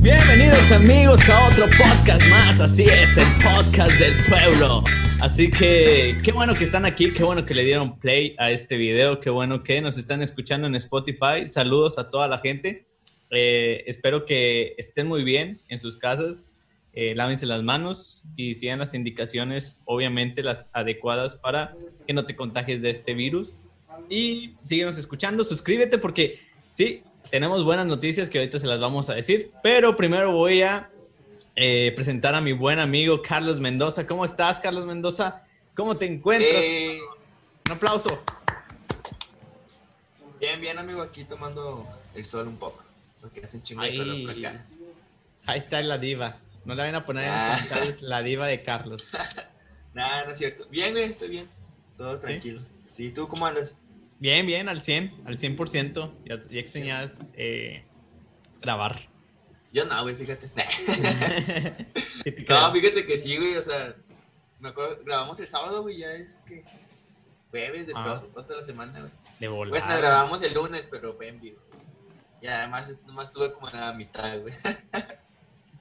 Bienvenidos amigos a otro podcast más, así es, el podcast del pueblo. Así que qué bueno que están aquí, qué bueno que le dieron play a este video, qué bueno que nos están escuchando en Spotify. Saludos a toda la gente. Eh, espero que estén muy bien en sus casas. Eh, lávense las manos y sigan las indicaciones, obviamente las adecuadas para que no te contagies de este virus. Y síguenos escuchando, suscríbete porque sí, tenemos buenas noticias que ahorita se las vamos a decir. Pero primero voy a eh, presentar a mi buen amigo Carlos Mendoza. ¿Cómo estás, Carlos Mendoza? ¿Cómo te encuentras? Eh, Un aplauso. bien, bien, amigo, aquí tomando el sol un poco. Porque hace un chingo de Ahí. acá. Ahí está la diva. No le van a poner en los Ah. comentarios la diva de Carlos. Nada, no es cierto. Bien, güey, estoy bien. Todo tranquilo. Sí, ¿tú cómo andas? Bien, bien, al 100, al 100%. Ya, ya extrañabas eh, grabar. Yo no, güey, fíjate. No, fíjate que sí, güey, o sea, me acuerdo, grabamos el sábado, güey, ya es que jueves de Ah. toda toda la semana, güey. de Bueno, volar. grabamos el lunes, pero fue en vivo. Y además, nomás estuve como en la mitad, güey.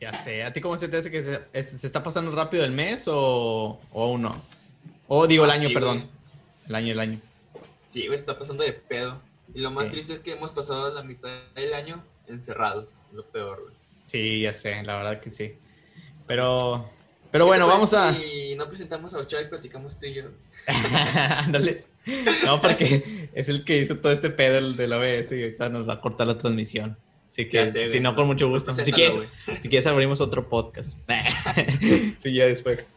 Ya sé. ¿A ti cómo se te hace que se, es- se está pasando rápido el mes o, o aún no? O digo el Ah, año, sí, perdón. güey. El año, el año. Sí, güey, está pasando de pedo. Y lo más Sí. triste es que hemos pasado la mitad del año encerrados. Lo peor, güey. Sí, ya sé, la verdad que sí. Pero, pero ¿Qué bueno, te vamos a... Si no presentamos a Ochoa y platicamos tú y yo. Ándale. No, porque es el que hizo todo este pedo el de la OBS y ahorita nos va a cortar la transmisión. Así que, sé, si no, con mucho gusto. Si quieres, si quieres, abrimos otro podcast. sí, ya después.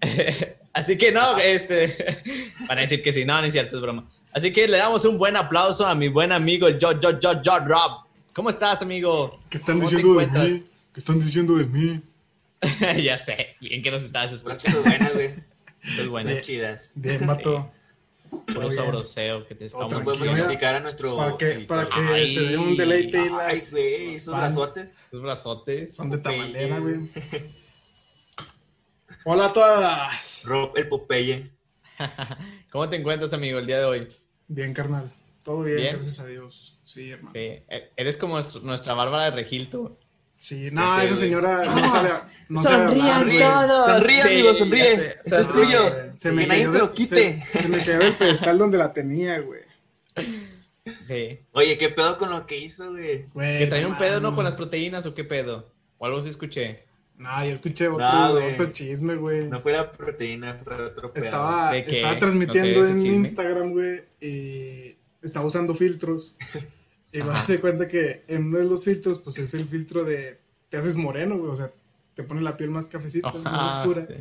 Así que no, este, para decir que sí, no, no es cierto, es broma. Así que le damos un buen aplauso a mi buen amigo yo, yo, yo, yo, Rob. ¿Cómo estás, amigo? ¿Qué están ¿Cómo te diciendo de mí? ¿Qué están diciendo de mí? ya sé, bien que nos estás Puras escuchando. buenas, güey. Es bueno, Buenas chidas. Bien, mato. puro bien. sabroseo que te estamos podemos a nuestro. Para que, para que Ay. se dé un deleite y Ay, las güey, esos brazotes. Tus brazotes. son de tamalera, güey. Hola a todas. Rob el Popeye. ¿Cómo te encuentras, amigo, el día de hoy? Bien, carnal. Todo bien, Bien. gracias a Dios. Sí, hermano. Sí, e- eres como nuestra Bárbara de Regil, tú. Sí, no, esa señora no no sabe Sonrían güey. todos. Sonríe, Sí, amigo, sonríe. sé. Esto es Sonríe. tuyo. Se Que me, nadie cayó te de- lo quite. Se, se me cayó del pedestal donde la tenía, güey. Sí. Oye, ¿qué pedo con lo que hizo, güey? Güey, ¿Que trae un pedo, no, con las proteínas o qué pedo? O algo sí escuché. No, yo escuché otro, No, güey. otro chisme, güey. No fue la proteína, fue otro pedo. Estaba, transmitiendo sé, en chisme. Instagram, güey, y estaba usando filtros. Y me Ajá. hace cuenta que en uno de los filtros, pues es el filtro de. Te haces moreno, güey, o sea, te pone la piel más cafecita, más oscura. sí.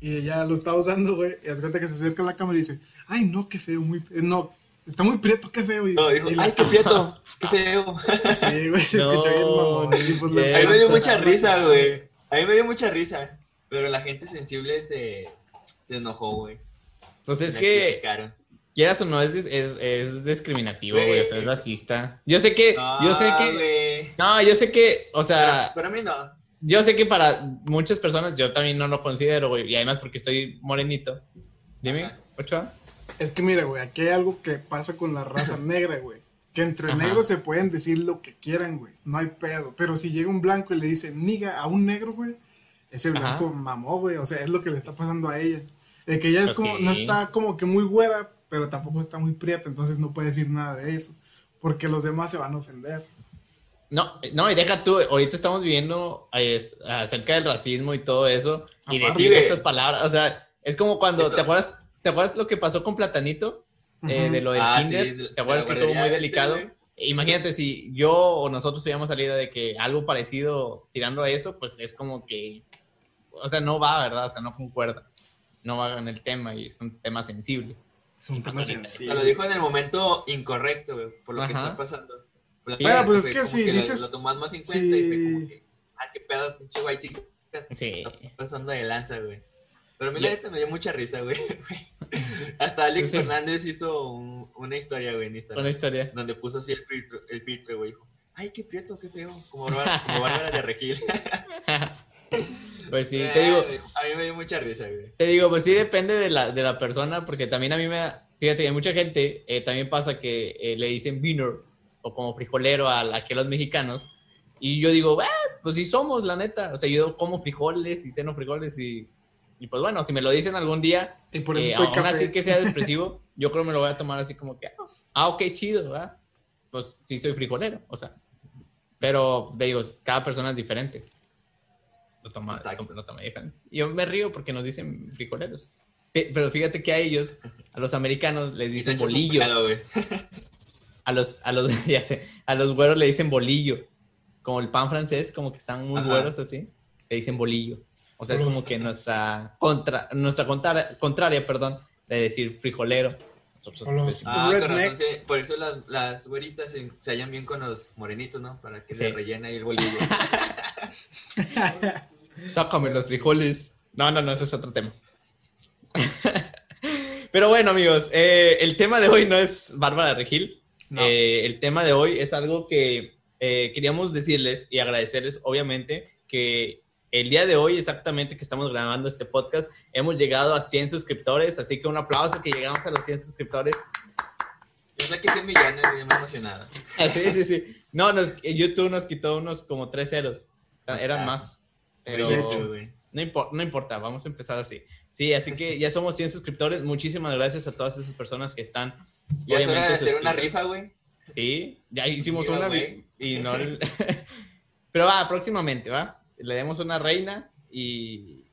Y ella lo estaba usando, güey, y hace cuenta que se acerca a la cámara y dice: Ay, no, qué feo, muy. No, está muy prieto, qué feo. Y, No, dijo, ay, qué prieto, qué feo. Sí, güey, se No, escuchó bien mamón. y pues. A mí me dio mucha la- risa, güey. A mí me dio mucha risa. Pero la gente sensible se, se enojó, güey. Pues es que, criticaron. quieras o no, es, es, es discriminativo, Güey. O sea, es racista. Yo sé que, yo sé No, que, güey. no, yo sé que, o sea, Pero, pero a mí no. Yo sé que para muchas personas, yo también no lo considero, güey. Y además porque estoy morenito. Dime, Ajá. Ochoa. Es que mira, güey, aquí hay algo que pasa con la raza negra, güey. Que entre Ajá. negros se pueden decir lo que quieran, güey. No hay pedo. Pero si llega un blanco y le dice niga a un negro, güey, ese blanco Ajá. mamó, güey. O sea, es lo que le está pasando a ella. De que ella es Pues como, sí. no está como que muy güera, pero tampoco está muy prieta, entonces no puede decir nada de eso. Porque los demás se van a ofender. No, no, y deja tú, ahorita estamos viviendo es, acerca del racismo y todo eso, y Aparte. decir estas palabras, o sea, es como cuando. ¿te acuerdas, ¿te acuerdas lo que pasó con Platanito? Eh, de lo del Ah, kinder, sí, ¿te acuerdas que estuvo muy delicado? Imagínate si yo o nosotros hubiéramos salido de que algo parecido tirando a eso, pues es como que, o sea, no va, ¿verdad? O sea, no concuerda, no va en el tema y es un tema sensible. Es un tema. O sensible. sea, lo dijo en el momento incorrecto, güey, por lo que está pasando. Sí. gente, Bueno, pues es que si lo- dices- Lo tomas más en cuenta y fue como Sí. que, ah, qué pedo, pinche guay chica. Sí. Está pasando de lanza, güey. Pero a mí la neta me dio mucha risa, güey. Hasta Alex Sí. Fernández hizo un- una historia, güey, en Instagram. Una historia. Donde puso así el filtro, el filtro, güey. dijo, ay, qué prieto, qué feo, como, Bárbara- como Bárbara de Regil. Pues sí, te digo, A mí me dio mucha risa, güey. Te digo, pues sí depende de la, de la persona, porque también a mí me da, fíjate, hay mucha gente, eh, también pasa que eh, le dicen beaner o como frijolero a, la- a los mexicanos, y yo digo, "Ah, pues sí somos, la neta, o sea, yo como frijoles y ceno frijoles y, y pues bueno, si me lo dicen algún día, Y por eso eh, estoy aún café. así que sea expresivo, yo creo que me lo voy a tomar así como que, ah, ok, chido, ¿verdad? Pues sí soy frijolero, o sea, pero te digo, cada persona es diferente. Lo toma, lo toma diferente. Yo me río porque nos dicen frijoleros. Pe- Pero fíjate que a ellos, a los americanos, les dicen bolillo. A los, a los, ya sé, a los güeros le dicen bolillo. Como el pan francés, como que están muy Ajá. güeros así, le dicen bolillo. O sea, es como que nuestra contra, nuestra contra- contraria, perdón, de decir frijolero. Nosotros los- Ah, con Redneck. razón, sí. Por eso las, las güeritas se, se hallan bien con los morenitos, ¿no? Para que Sí. se rellena ahí el bolillo. Sácame los frijoles. No, no, no, ese es otro tema. Pero bueno, amigos, eh, el tema de hoy no es Bárbara Regil. No. Eh, el tema de hoy es algo que eh, queríamos decirles y agradecerles, obviamente, que el día de hoy, exactamente que estamos grabando este podcast, hemos llegado a 100 suscriptores. Así que un aplauso que llegamos a los 100 suscriptores. Yo sé que 100 millones, me emocionado. Ah, Sí, sí, sí. No, nos, YouTube nos quitó unos como tres ceros. Eran Ah. más. Pero... No, impor- no importa, vamos a empezar así. Sí, así que ya somos 100 suscriptores. Muchísimas gracias a todas esas personas que están. Ya es hora de hacer una rifa, güey. Sí, ya hicimos una güey. y no. Pero va, próximamente, ¿va? Le demos una reina y.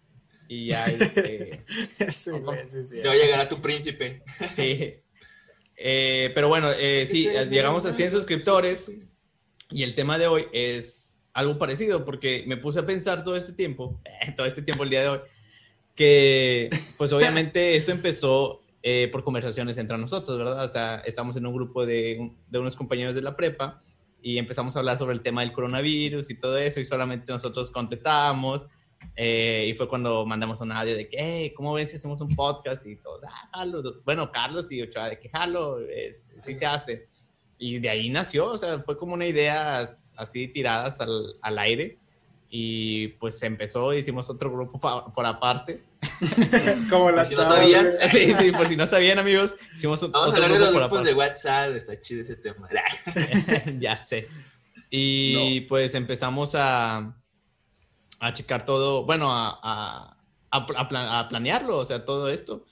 Y ya, este. Ese, güey, sí, sí. Ya llegará tu príncipe. sí. Eh, pero bueno, eh, sí, llegamos a 100 suscriptores. Y el tema de hoy es algo parecido, porque me puse a pensar todo este tiempo, todo este tiempo el día de hoy, que pues obviamente esto empezó eh, por conversaciones entre nosotros, ¿verdad? O sea, estamos en un grupo de, de unos compañeros de la prepa y empezamos a hablar sobre el tema del coronavirus y todo eso y solamente nosotros contestábamos. eh, y fue cuando mandamos un audio de que, hey, ¿cómo ven si hacemos un podcast? Y todos, ah, jalo. Bueno, Carlos y Ochoa, de que jalo, este, sí se hace. Y de ahí nació, o sea, fue como una idea as- así tiradas al, al aire. Y pues se empezó, hicimos otro grupo por aparte. Como la Si no sabían. güey. Sí, sí, por si no sabían, amigos, hicimos un- Vamos a otro hablar de los grupos de WhatsApp. Está chido ese tema. ya sé. Y pues empezamos a, a checar todo, bueno, a, a, a pla- a pla- a planearlo, o sea, todo esto.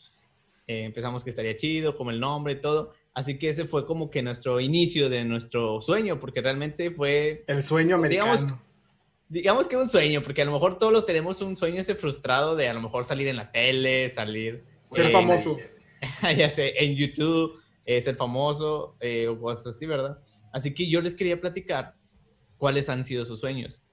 Eh, empezamos que estaría chido, como el nombre y todo. Así que ese fue como que nuestro inicio de nuestro sueño, porque realmente fue, El sueño americano. Digamos- digamos que un sueño, porque a lo mejor todos los tenemos un sueño ese frustrado de a lo mejor salir en la tele, salir Ser eh, famoso. ya sé, en YouTube, eh, ser famoso eh, o cosas así, ¿verdad? Así que yo les quería platicar cuáles han sido sus sueños.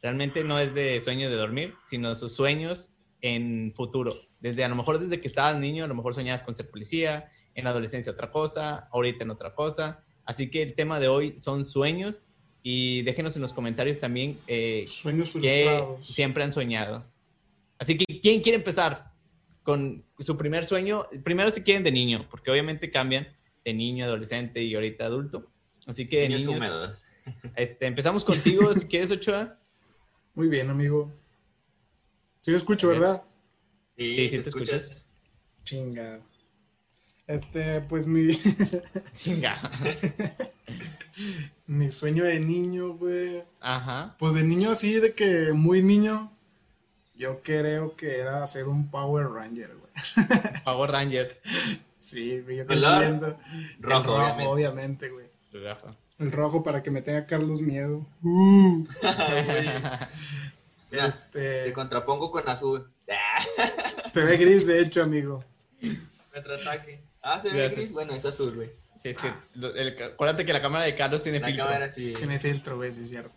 Realmente no es de sueño de dormir, sino sus sueños en futuro. Desde a lo mejor desde que estabas niño, a lo mejor soñabas con ser policía, en la adolescencia otra cosa, ahorita en otra cosa. Así que el tema de hoy son sueños y déjenos en los comentarios también eh, Sueños que siempre han soñado. Así que, ¿quién quiere empezar con su primer sueño? Primero si quieren de niño, porque obviamente cambian de niño, adolescente y ahorita adulto. Así que de Niños niños, húmedos. este, empezamos contigo, si quieres, Ochoa. Muy bien, amigo. Sí, lo escucho, Bien. ¿verdad? Sí, sí te escuchas. Chingado. Este, pues mi, Chinga. mi sueño de niño, güey. Ajá. Pues de niño así, de que muy niño, yo creo que era ser un Power Ranger, güey. Power Ranger. Sí, güey, yo creciendo. Rojo, el rojo, obviamente. obviamente, güey. El rojo para que me tenga Carlos miedo. Uh, Mira, este, te contrapongo con azul. se ve gris, de hecho, amigo. Contraataque. Ah, se ve gris. Bueno, es azul, güey. Sí, es que lo- el- acuérdate que la cámara de Carlos tiene La filtro. cámara sí. Tiene filtro, güey, sí es cierto.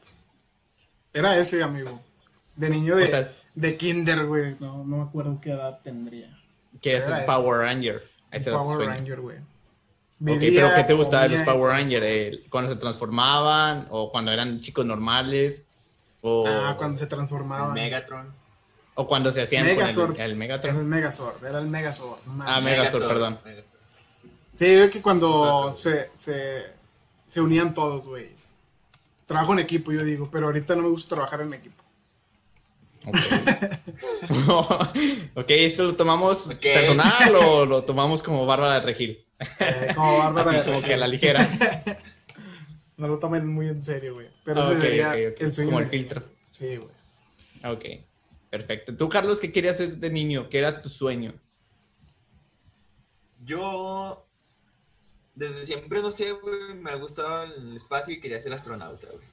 Era ese, amigo. De niño de, O sea- de kinder, güey. No, no me acuerdo qué edad tendría. Que es el. Power Ranger. Ese Power sueño. Ranger, güey. Ok, pero ¿qué te gustaba de los Power todo. Ranger? ¿El- ¿Cuando se transformaban o cuando eran chicos normales? O, Ah, cuando se El transformaba. Megatron. o cuando se hacían con Megazord. el, el Era el Megatron. Megazord, era el Megazord. Ah, Megazord, perdón. Megazord. Sí, yo que cuando se, se, se unían todos, güey. trabajo en equipo, yo digo, pero ahorita no me gusta trabajar en equipo. Ok, ok, ¿esto lo tomamos personal o lo tomamos como Bárbara de Regil? Eh, como Bárbara Así de como Regil. que a la ligera. No lo tomen muy en serio, güey. Pero sería el sueño. Como el filtro. Sí, güey. Ok, perfecto. Tú, Carlos, ¿qué querías hacer de niño? ¿Qué era tu sueño? Yo, desde siempre, no sé, güey, me ha gustado el espacio y quería ser astronauta, güey.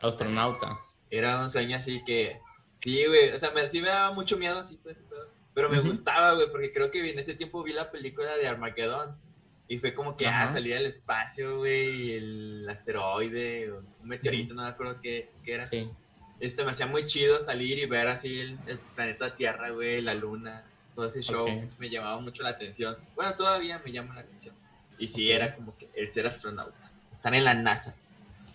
Astronauta. Era un sueño así que, sí, güey, o sea, me, sí me daba mucho miedo así todo pedo, pero me gustaba, güey, porque creo que en este tiempo vi la película de Armageddon y fue como que, ah, salir al espacio, güey, el asteroide, o un meteorito, no me acuerdo qué, qué era. Sí. Este, me hacía muy chido salir y ver así el, el planeta Tierra, güey, la luna, todo ese show me llamaba mucho la atención. Bueno, todavía me llama la atención. Y sí, era como que el ser astronauta, estar en la NASA,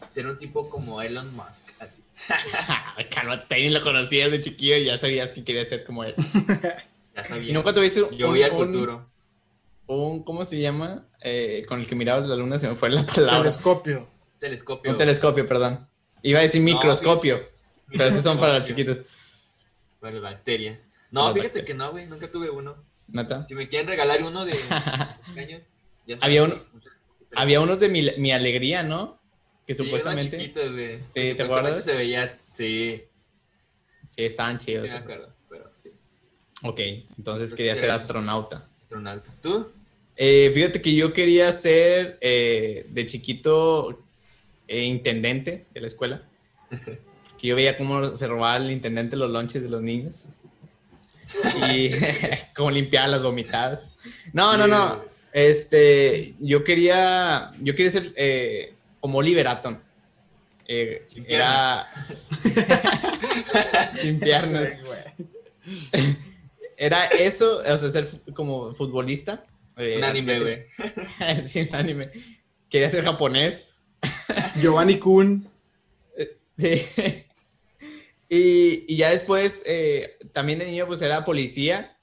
ser un tipo como Elon Musk, así. Cálmate, ni lo conocías de chiquillo y ya sabías que querías ser como él. Ya sabía. ¿Y nunca tuviste un, Yo voy al un- futuro. un- ¿cómo se llama? Eh, con el que mirabas la luna, se me fue la palabra. Telescopio. Telescopio. Un telescopio, perdón. Iba a decir No, microscopio, pero esos son para los chiquitos. Para bacterias. No, Las fíjate bacterias. que no, güey, nunca tuve uno. ¿Neta? Si me quieren regalar uno de años, ya Había un. Había unos de mi, mi alegría, ¿no? Que Sí, supuestamente. chiquitos, güey. ¿te Que acuerdas? se veía, sí, Sí, estaban sí chidos. me esos. acuerdo, pero sí, Ok, entonces Creo quería que ser astronauta. astronauta. ¿Tú? Eh, fíjate que yo quería ser eh, de chiquito eh, intendente de la escuela. Que yo veía cómo se robaba el intendente los lonches de los niños. Y cómo limpiaba las vomitadas. No, no, no. Este, yo quería, yo quería ser eh, como Oliver Atom. Eh, Sin era sin piernas. Sí. Era eso, o sea, ser como futbolista. Eh, Un anime, güey. sí, un anime. Quería ser japonés. Giovanni Kun. Sí. Y, y ya después, eh, también de niño, pues era policía.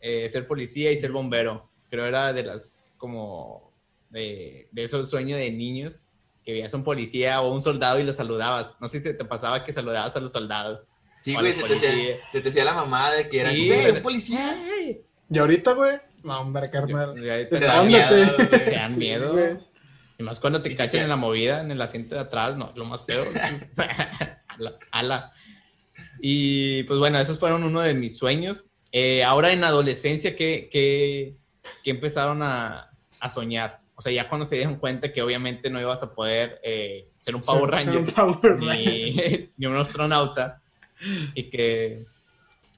eh, ser policía y ser bombero. Creo era de las, como, de, de esos sueños de niños. Que veías a un policía o un soldado y lo saludabas. No sé si te, te pasaba que saludabas a los soldados. Sí, güey, se te, hacía, se te hacía la mamada de que era, Sí, güey, un policía. Y ahorita, güey. No, hombre, carnal. Te da Escóndete. miedo, güey. Te dan Sí, miedo. güey. Y más cuando te Ni cachan en la movida, en el asiento de atrás, no, lo más feo. ala, ala. Y pues bueno, esos fueron uno de mis sueños. Eh, ahora en adolescencia, ¿qué, qué, qué empezaron a, a soñar? O sea, ya cuando se dieron cuenta que obviamente no ibas a poder eh, ser un Power Ranger un Power Ranger. ni, un astronauta y que,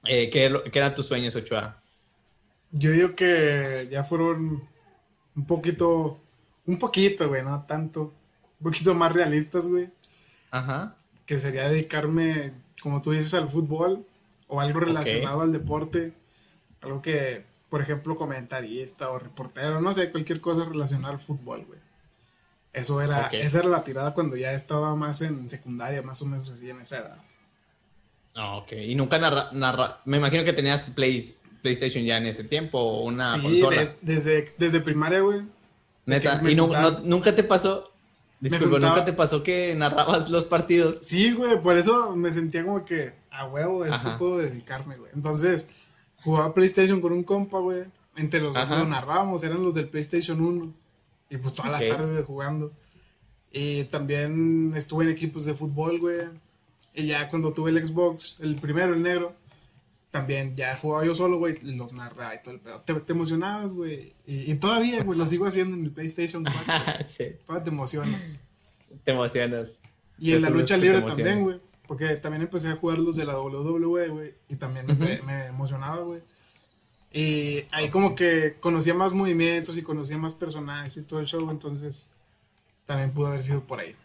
eh, ¿qué, lo- qué eran tus sueños, Ochoa? Yo digo que ya fueron un poquito, un poquito, güey, no tanto, un poquito más realistas, güey, Ajá. que sería dedicarme, como tú dices, al fútbol o algo relacionado al deporte, algo que, por ejemplo, comentarista o reportero, no sé, cualquier cosa relacionada al fútbol, güey. Eso era, Ok. esa era la tirada cuando ya estaba más en secundaria, más o menos así en esa edad. Ah, ok. Y nunca narra, narra- me imagino que tenías Play- PlayStation ya en ese tiempo o una sí, consola. de- desde, desde primaria, güey. Neta. Y juntaban- no- nunca te pasó, disculpa, juntaba- nunca te pasó que narrabas los partidos. Sí, güey, por eso me sentía como que a huevo, esto puedo dedicarme, güey. Entonces, jugaba PlayStation con un compa, güey. Entre los dos lo narrábamos, eran los del PlayStation 1. Y pues todas las tardes, güey, jugando. Y también estuve en equipos de fútbol, güey. Y ya cuando tuve el Xbox, el primero, el negro, también ya jugaba yo solo, güey, los narraba y todo el pedo. Te, te emocionabas, güey. Y, y todavía, güey, lo sigo haciendo en el PlayStation 4. sí, Todavía te emocionas. te emocionas. Y en la lucha libre también, güey. Porque también empecé a jugar los de la WWE, güey. Y también me, emocionaba, güey. Y ahí como que conocía más movimientos y conocía más personajes y todo el show. Entonces también pudo haber sido por ahí.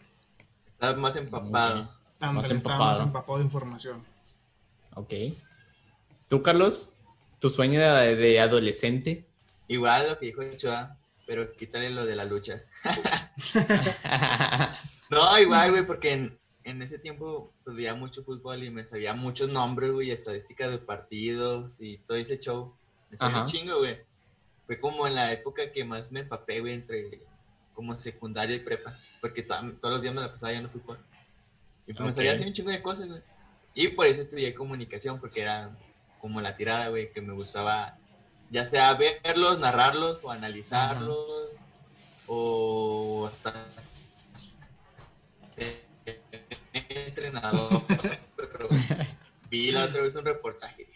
Estás más empapado. Más estaba empapado. más empapado de información. Ok. ¿Tú, Carlos? ¿Tu sueño de, de adolescente? Igual lo que dijo Ochoa, pero quítale lo de las luchas. No, igual, güey, porque en, en ese tiempo pues, veía mucho fútbol y me sabía muchos nombres, güey, estadísticas de partidos y todo ese show. Me sabía Ajá. chingo, güey. Fue como en la época que más me empapé, güey, entre como secundaria y prepa, porque to- todos los días me la pasaba yendo fútbol. Y pues me sabía hacer un chingo de cosas, güey. Y por eso estudié comunicación, porque era como la tirada, güey, que me gustaba ya sea verlos, narrarlos o analizarlos o hasta entrenador. vi la otra vez un reportaje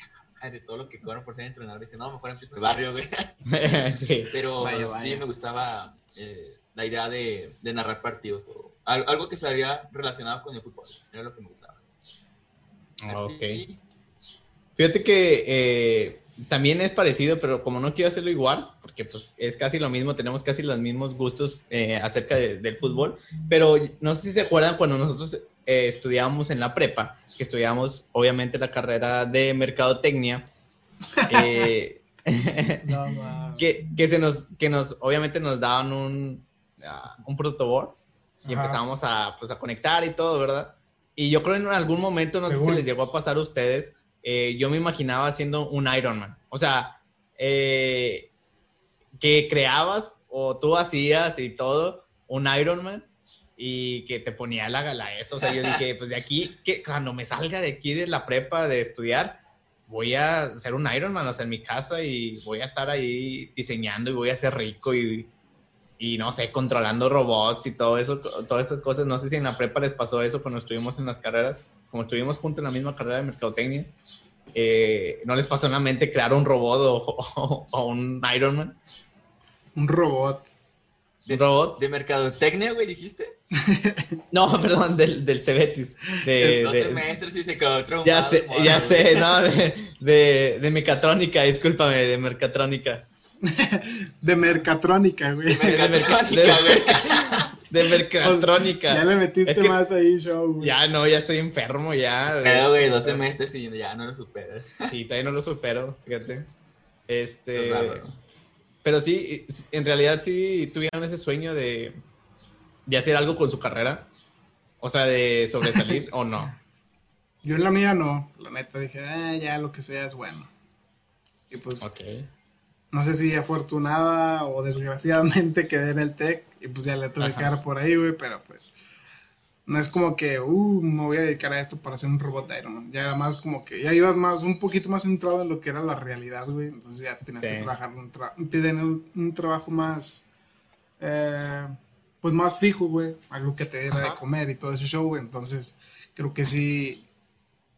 de todo lo que cobran por ser entrenador. Dije, no, mejor empiezo en el barrio, güey. Pero sí me gustaba eh, la idea de, de, narrar partidos o algo que se había relacionado con el fútbol. Era lo que me gustaba. Ok. Fíjate que eh, también es parecido, pero como no quiero hacerlo igual, porque pues es casi lo mismo, tenemos casi los mismos gustos eh, acerca del fútbol, pero no sé si se acuerdan cuando nosotros eh, estudiábamos en la prepa, que estudiábamos obviamente la carrera de mercadotecnia, eh, que, que, se nos, que nos, obviamente nos daban un, uh, un protoboard y empezábamos a, pues, a conectar y todo, ¿verdad? Y yo creo en algún momento, no sé si les llegó a pasar a ustedes, eh, yo me imaginaba haciendo un Iron Man. O sea, eh, que creabas o tú hacías y todo un Iron Man y que te ponía la gala esto. O sea, yo dije, pues de aquí, que cuando me salga de aquí de la prepa de estudiar, voy a ser un Iron Man, o sea, en mi casa y voy a estar ahí diseñando y voy a ser rico y, y no sé, controlando robots y todo eso, todas esas cosas. No sé si en la prepa les pasó eso cuando estuvimos en las carreras como estuvimos juntos en la misma carrera de mercadotecnia, eh, ¿no les pasó en la mente crear un robot o, un Iron Man? Un robot. ¿Un robot? ¿De mercadotecnia, güey, dijiste? no, perdón, del, del Cebetis. De, dos semestres y se quedó traumado. Ya sé, ya sé, no, de, de, de mecatrónica, discúlpame, de mercatrónica. de mercatrónica, güey. De mercatrónica, güey de mercatrónica. Ya le metiste más ahí, show, güey. Ya no, ya estoy enfermo, ya. Pero, güey, dos semestres y ya no lo superas. Sí, todavía no lo supero, fíjate. Este. Pero sí, en realidad sí tuvieron ese sueño de, de hacer algo con su carrera. O sea, de sobresalir o no. Yo en la mía no. La neta dije, eh, ya lo que sea es bueno. Y pues. No sé si afortunada o desgraciadamente quedé en el TEC y pues ya le tuve que dar por ahí, güey, pero pues no es como que, uh, me voy a dedicar a esto para hacer un robot de Iron Man. Ya era más como que, ya ibas más, un poquito más centrado en lo que era la realidad, güey. Entonces ya tenías que trabajar, un tener un, trabajo más, eh, pues más fijo, güey. Algo que te diera de comer y todo ese show, güey. Entonces creo que sí,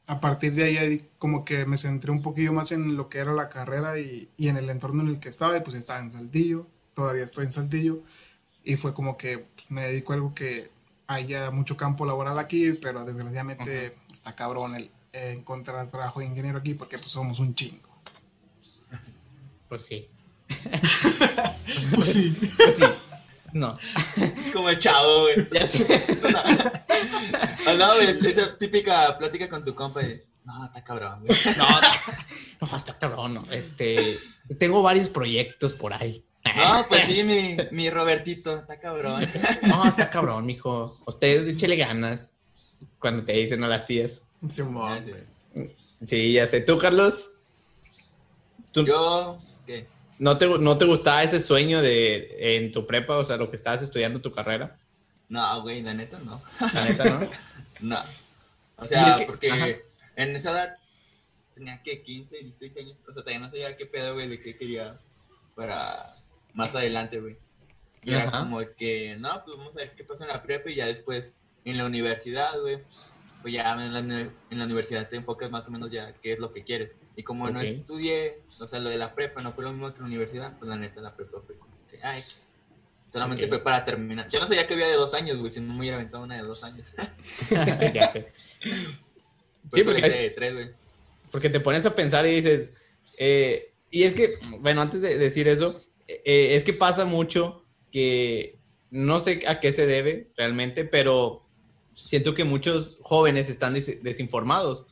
a partir de ahí como que me centré un poquillo más en lo que era la carrera y, y en el entorno en el que estaba. Y pues estaba en Saltillo, todavía estoy en Saltillo. Y fue como que pues, me dedico a algo que haya mucho campo laboral aquí, pero desgraciadamente está cabrón el encontrar trabajo de ingeniero aquí porque pues somos un chingo. Pues sí. pues sí. Pues sí. No. Como el chavo, güey. Ya sé. No, no, esa típica plática con tu compa de, no, está cabrón, güey. No, no, está cabrón, no. Este, tengo varios proyectos por ahí. No, pues sí, mi, mi Robertito, está cabrón. No, está cabrón, mijo. Usted échele ganas cuando te dicen a las tías. Sí, ya sé. ¿Tú, Carlos? Yo, ¿qué? ¿No te, ¿No te gustaba ese sueño de en tu prepa, o sea, lo que estabas estudiando tu carrera? No, güey, la neta no. La neta no. no. O sea, porque en esa edad tenía que 15, 16 años. O sea, todavía no sabía qué pedo, güey, de qué quería para más adelante, güey. Y era como que, no, pues vamos a ver qué pasa en la prepa y ya después en la universidad, güey. Pues ya en la, en la, universidad te enfocas más o menos ya qué es lo que quieres. Y como no estudié, o sea, lo de la prepa no fue lo mismo que la universidad, pues la neta la prepa fue como que, ay, solamente fue para terminar. Yo no sabía que había de dos años, güey, si no me hubiera aventado una de dos años. ya sé. sí, porque, de tres, güey. porque te pones a pensar y dices, eh, y es que, bueno, antes de decir eso, eh, es que pasa mucho que no sé a qué se debe realmente, pero siento que muchos jóvenes están desinformados.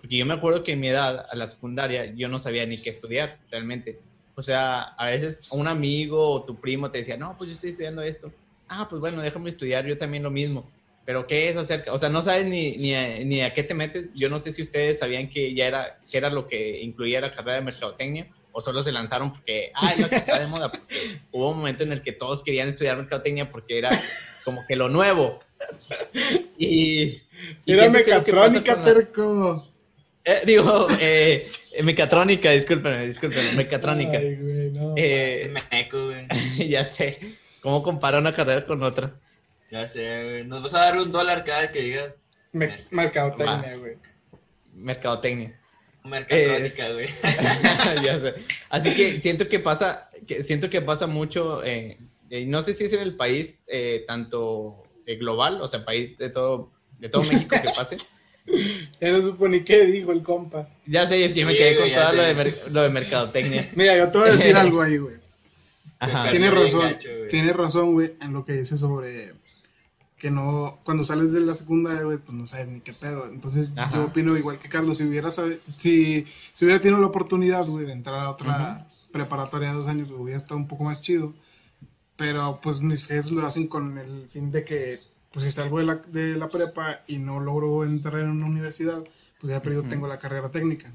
Porque yo me acuerdo que en mi edad, a la secundaria, yo no sabía ni qué estudiar realmente. O sea, a veces un amigo o tu primo te decía, no, pues yo estoy estudiando esto. Ah, pues bueno, déjame estudiar yo también lo mismo. Pero ¿qué es acerca? O sea, no sabes ni, ni, a, ni a qué te metes. Yo no sé si ustedes sabían que ya era, que era lo que incluía la carrera de mercadotecnia o solo se lanzaron porque, ah, es lo que está de moda. hubo un momento en el que todos querían estudiar mercadotecnia porque era como que lo nuevo. Y. era mecatrónica, terco. Eh, digo, eh, mecatrónica, discúlpenme, discúlpenme, mecatrónica. Ay, güey, no. Eh, güey. ya sé. ¿Cómo compara una carrera con otra? Ya sé, güey. Nos vas a dar un dólar cada que digas. mercadotecnia, güey. Mercadotecnia. Mercadotecnia, güey. ya sé. Así que siento que pasa, que siento que pasa mucho, eh, no sé si es en el país eh, tanto eh, global, o sea, país de todo, de todo México que pase. Ya no supone qué dijo el compa. Ya sé, es que me quedé con todo lo de, lo de mercadotecnia. Mira, yo te voy a decir algo ahí, güey. Tienes razón, tienes razón, güey, en lo que dices sobre que no, cuando sales de la secundaria, güey, pues no sabes ni qué pedo. Entonces yo opino igual que Carlos, si hubiera, si, si hubiera tenido la oportunidad, güey, de entrar a otra preparatoria de dos años, hubiera estado un poco más chido. Pero pues mis jefes lo hacen con el fin de que, pues si salgo de la, de la prepa y no logro entrar en una universidad, pues ya perdido tengo la carrera técnica.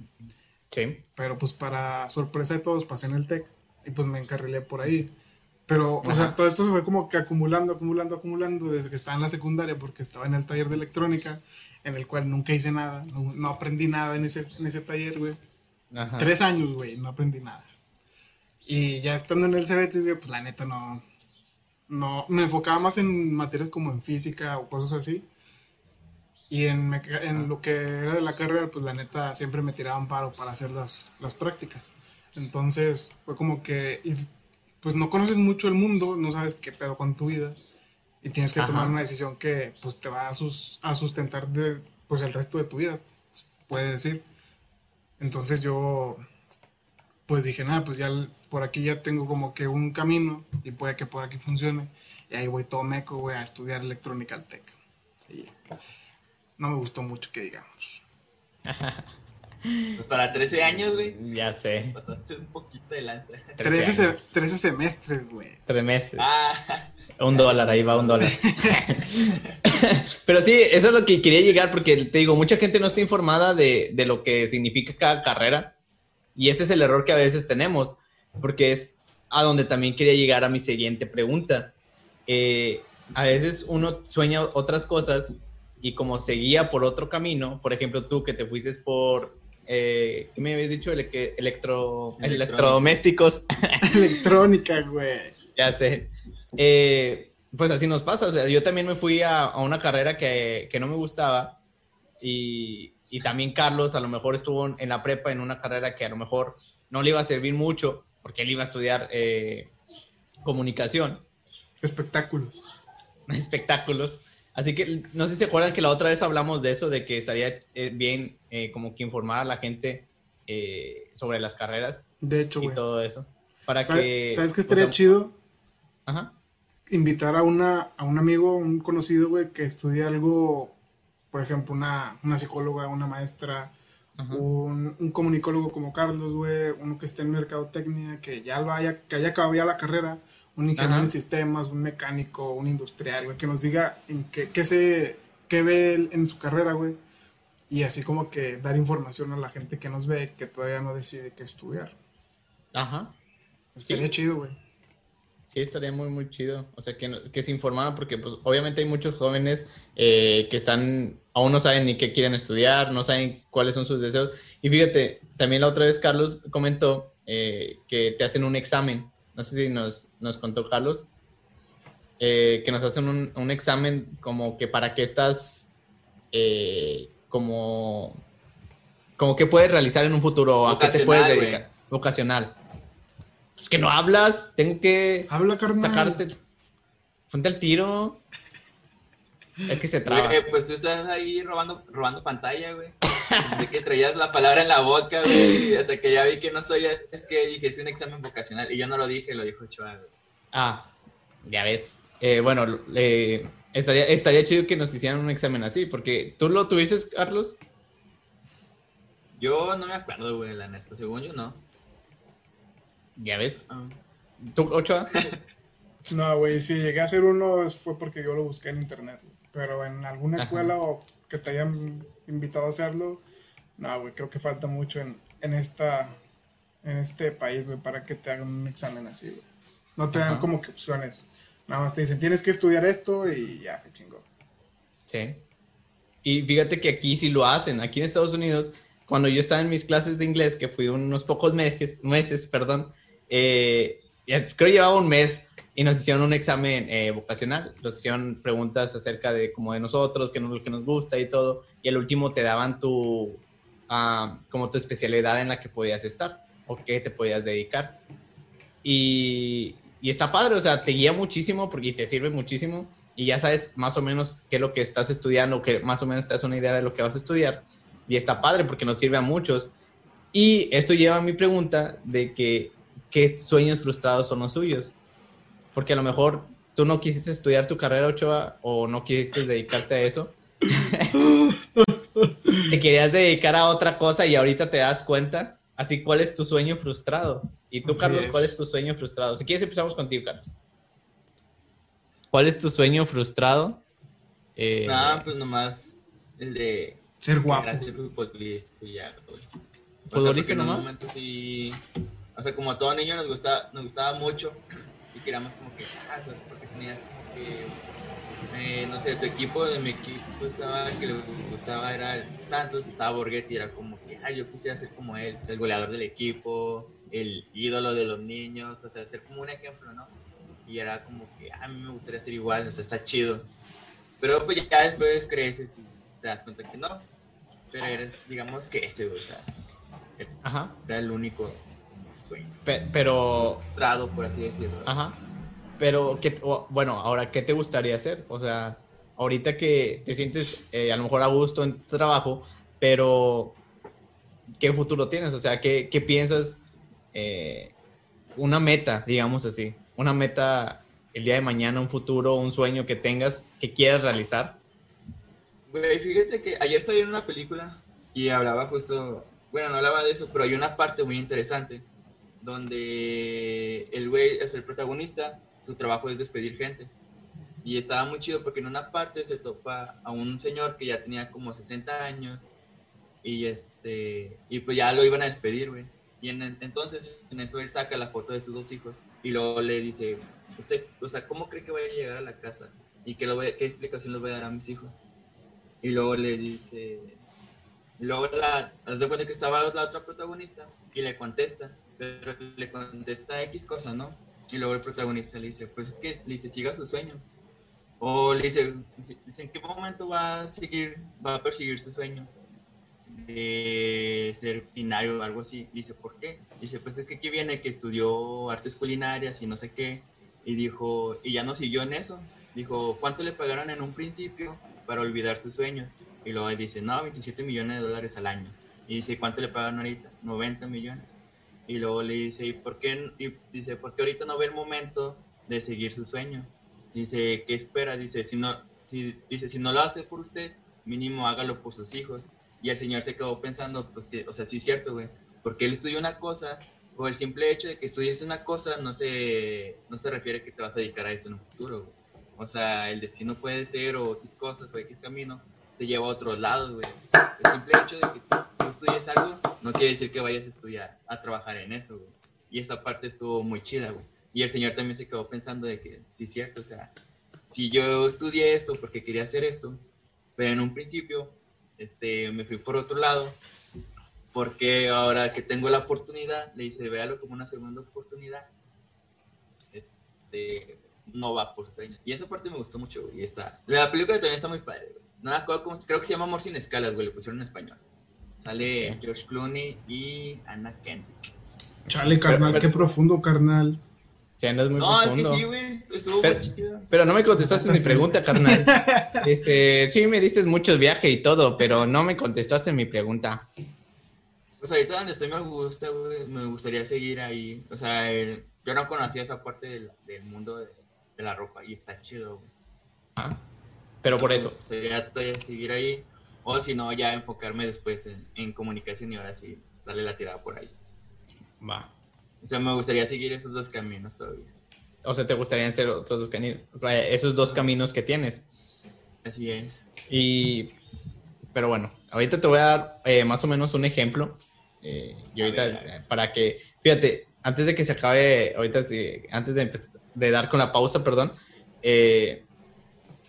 Sí. Pero pues para sorpresa de todos pasé en el TEC y pues me encarrilé por ahí. Pero, o sea, todo esto se fue como que acumulando, acumulando, acumulando desde que estaba en la secundaria, porque estaba en el taller de electrónica, en el cual nunca hice nada, no, aprendí nada en ese, en ese taller, güey. Tres años, güey, no aprendí nada. Y ya estando en el CBT, güey, pues la neta no, no, me enfocaba más en materias como en física o cosas así. Y en, en lo que era de la carrera, pues la neta siempre me tiraban paro para hacer las, las prácticas. Entonces fue como que pues no conoces mucho el mundo, no sabes qué pedo con tu vida y tienes que tomar una decisión que pues te va a, sus, a sustentar de, pues el resto de tu vida, puede decir. Entonces yo pues dije, nada, pues ya por aquí ya tengo como que un camino y puede que por aquí funcione. Y ahí voy todo meco, voy a estudiar electrónica al tech. Y no me gustó mucho que digamos. Pues para 13 años, güey. Ya sé. Pasaste un poquito de lanza. 13, 13 semestres, güey. Tres meses. Ah. Un dólar, ahí va un dólar. Pero sí, eso es lo que quería llegar, porque te digo, mucha gente no está informada de, de, lo que significa cada carrera. Y ese es el error que a veces tenemos, porque es a donde también quería llegar a mi siguiente pregunta. Eh, a veces uno sueña otras cosas y como seguía por otro camino, por ejemplo, tú que te fuiste por eh, ¿qué me habías dicho? electro, electrodomésticos. Electrónica, güey. ya sé. Eh, pues así nos pasa. O sea, yo también me fui a, una carrera que, no me gustaba y, también Carlos a lo mejor estuvo en la prepa en una carrera que a lo mejor no le iba a servir mucho porque él iba a estudiar eh, comunicación. Espectáculos. Espectáculos. Así que no sé si se acuerdan que la otra vez hablamos de eso, de que estaría eh, bien eh, como que informar a la gente eh, sobre las carreras. De hecho, Y todo eso. Para que... ¿Sabes qué estaría chido? Ajá. Invitar a, una, a un amigo, un conocido, güey, que estudie algo, por ejemplo, una, una psicóloga, una maestra, un, un, comunicólogo como Carlos, güey, uno que esté en mercadotecnia, que ya lo haya, que haya acabado ya la carrera, un ingeniero en sistemas, un mecánico, un industrial, güey, que nos diga en qué, qué, se, qué ve en su carrera, güey. Y así como que dar información a la gente que nos ve que todavía no decide qué estudiar. Ajá. Estaría chido, güey. Sí, estaría muy, muy chido. O sea, que, que se informaran porque pues obviamente hay muchos jóvenes eh, que están, aún no saben ni qué quieren estudiar, no saben cuáles son sus deseos. Y fíjate, también la otra vez Carlos comentó eh, que te hacen un examen no sé si nos, nos contó Carlos, eh, que nos hacen un, un, examen como que para qué estás, eh, como, como que puedes realizar en un futuro, a qué te puedes dedicar, vocacional. Pues que no hablas, tengo que Habla, carnal. sacarte, ponte el tiro. Es que se traba. pues tú estás ahí robando, robando pantalla, güey. De que traías la palabra en la boca, güey. Hasta que ya vi que no soy. Es que dije, es un examen vocacional. Y yo no lo dije, lo dijo Chua, Ah, ya ves. Eh, bueno, estaría, estaría chido que nos hicieran un examen así, porque tú lo tuviste, Carlos. Yo no me acuerdo, güey, la neta. Según yo, no. Ya ves. Ah. ¿Tú, Ochoa? no, güey, si llegué a hacer uno fue porque yo lo busqué en internet. Güey pero en alguna escuela o que te hayan invitado a hacerlo, no, güey, creo que falta mucho en, esta, en este país, güey, para que te hagan un examen así, güey. No te dan como que opciones. Nada más te dicen, tienes que estudiar esto y ya se chingó. Sí. Y fíjate que aquí sí lo hacen. Aquí en Estados Unidos, cuando yo estaba en mis clases de inglés, que fui unos pocos meses, meses perdón, eh, creo llevaba un mes y nos hicieron un examen eh, vocacional. Nos hicieron preguntas acerca de como de nosotros, qué lo que nos gusta y todo. Y el último te daban tu, ah, como tu especialidad en la que podías estar o qué te podías dedicar. Y, y está padre, o sea, te guía muchísimo porque te sirve muchísimo y ya sabes más o menos qué es lo que estás estudiando, que más o menos te das una idea de lo que vas a estudiar. Y está padre porque nos sirve a muchos. Y esto lleva a mi pregunta de que qué sueños frustrados son los suyos. Porque a lo mejor tú no quisiste estudiar tu carrera, Ochoa, o no quisiste dedicarte a eso. te querías dedicar a otra cosa y ahorita te das cuenta. Así, ¿cuál es tu sueño frustrado? Y tú, Carlos, ¿cuál es tu sueño frustrado? Si quieres, empezamos contigo, Carlos. ¿Cuál es tu sueño frustrado? Eh, Nada, pues nomás el de ser guapo. Ser futbolista y ya. ¿Futbolista nomás? o sea, como a todo niño nos gustaba, nos gustaba mucho y queríamos como que, ah, porque tenías como que, eh, no sé, tu equipo, de mi equipo estaba, que le gustaba era el Santos, estaba Borghetti era como que, ah, yo quisiera ser como él, ser el goleador del equipo, el ídolo de los niños, o sea, ser como un ejemplo, ¿no? Y era como que, ah, a mí me gustaría ser igual, o sea, está chido. Pero pues ya después creces y te das cuenta que no. Pero eres, digamos que ese, o sea, Ajá. era el único pero... Frustrado, por así decirlo. Ajá. Pero, ¿qué, bueno, ahora, ¿qué te gustaría hacer? O sea, ahorita que te sientes eh, a lo mejor a gusto en tu trabajo, pero ¿qué futuro tienes? O sea, ¿qué, qué piensas? Eh, una meta, digamos así, una meta el día de mañana, un futuro, un sueño que tengas que quieras realizar? Güey, fíjate que ayer estaba viendo una película y hablaba justo, bueno, no hablaba de eso, pero hay una parte muy interesante donde el güey es el protagonista, su trabajo es despedir gente. Y estaba muy chido porque en una parte se topa a un señor que ya tenía como 60 años y este y pues ya lo iban a despedir, güey. Y en, entonces en eso él saca la foto de sus dos hijos y luego le dice, usted, o sea, ¿cómo cree que voy a llegar a la casa? ¿Y qué, lo qué explicación le voy a dar a mis hijos? Y luego le dice, luego la, de cuenta que estaba la otra protagonista y le contesta, pero le contesta X cosa, ¿no? Y luego el protagonista le dice, pues es que le dice, siga sus sueños. O le dice, ¿en qué momento va a seguir, va a perseguir su sueño? de ser binario o algo así. Dice, ¿por qué? Dice, pues es que aquí viene que estudió artes culinarias y no sé qué. Y dijo, y ya no siguió en eso. Dijo, ¿cuánto le pagaron en un principio para olvidar sus sueños? Y luego dice, no, 27 millones de dólares al año. Y dice, ¿cuánto le pagaron ahorita? 90 millones. Y luego le dice, ¿y por qué? Y dice, porque ahorita no ve el momento de seguir su sueño. Dice, ¿qué espera? Dice, si no, si, dice, si no lo hace por usted, mínimo hágalo por sus hijos. Y el señor se quedó pensando, pues que, o sea, sí es cierto, güey, porque él estudió una cosa, o el simple hecho de que estudies una cosa no se, no se refiere a que te vas a dedicar a eso en un futuro, güey. O sea, el destino puede ser o X cosas o X camino te lleva a otros lados, güey. El simple hecho de que tú estudies algo no quiere decir que vayas a estudiar, a trabajar en eso, güey. Y esta parte estuvo muy chida, güey. Y el señor también se quedó pensando de que, sí es cierto, o sea, si yo estudié esto porque quería hacer esto, pero en un principio este, me fui por otro lado, porque ahora que tengo la oportunidad, le dice, véalo como una segunda oportunidad, este, no va por sueños. Y esa parte me gustó mucho, Y está, la película también está muy padre, No creo que se llama Amor sin escalas, güey, le pusieron en español. Sale George Clooney y Anna Kendrick. Chale, carnal, qué profundo, carnal. Sí, no es muy no, es que sí, güey, estuvo pero, muy chido. Pero no me contestaste mi pregunta, carnal. Este, sí, me diste muchos viajes y todo, pero no me contestaste mi pregunta. Pues ahorita donde estoy me gusta, güey, me gustaría seguir ahí. O sea, yo no conocía esa parte del, del mundo de, de, la ropa y está chido, güey. Ah, pero por eso. Me gustaría seguir ahí, o si no, ya enfocarme después en, en comunicación y ahora sí, darle la tirada por ahí. Va. O sea, me gustaría seguir esos dos caminos todavía. O sea, ¿te gustaría hacer otros dos caminos? Esos dos caminos que tienes. Así es. Y, pero bueno, ahorita te voy a dar eh, más o menos un ejemplo Eh, y ahorita, para que, fíjate, antes de que se acabe, ahorita sí, antes de, de dar con la pausa, perdón, eh,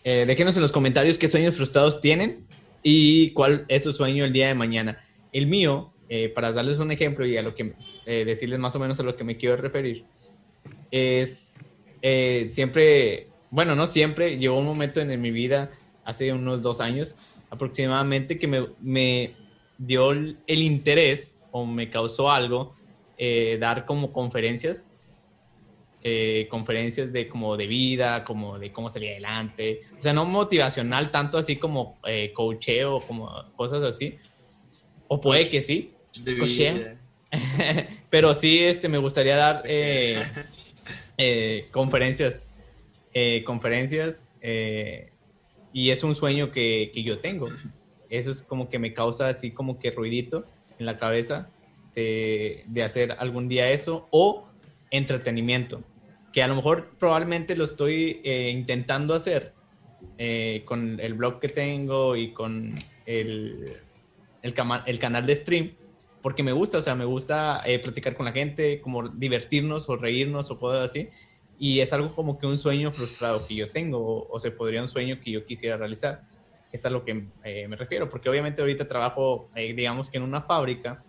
eh, déjenos en los comentarios qué sueños frustrados tienen y cuál es su sueño el día de mañana. El mío, eh, para darles un ejemplo y a lo que decirles más o menos a lo que me quiero referir, es siempre, bueno, no siempre, llegó un momento en, mi vida, hace unos dos años aproximadamente, que me dio el interés o me causó algo dar como conferencias eh, conferencias de como de vida, como de cómo salir adelante. O sea, no motivacional tanto así como eh, coacheo, como cosas así. O puede que sí. Pero sí, este, me gustaría dar eh, eh, conferencias. conferencias. y es un sueño que, que, yo tengo. Eso es como que me causa así como que ruidito en la cabeza de, de hacer algún día eso. O entretenimiento, que a lo mejor probablemente lo estoy eh, intentando hacer eh, con el blog que tengo y con el, el, el, canal de stream, porque me gusta, o sea, me gusta eh, platicar con la gente, como divertirnos o reírnos o cosas así, y es algo como que un sueño frustrado que yo tengo, o, o se podría un sueño que yo quisiera realizar. Es a lo que me refiero, porque obviamente ahorita trabajo, digamos que en una fábrica,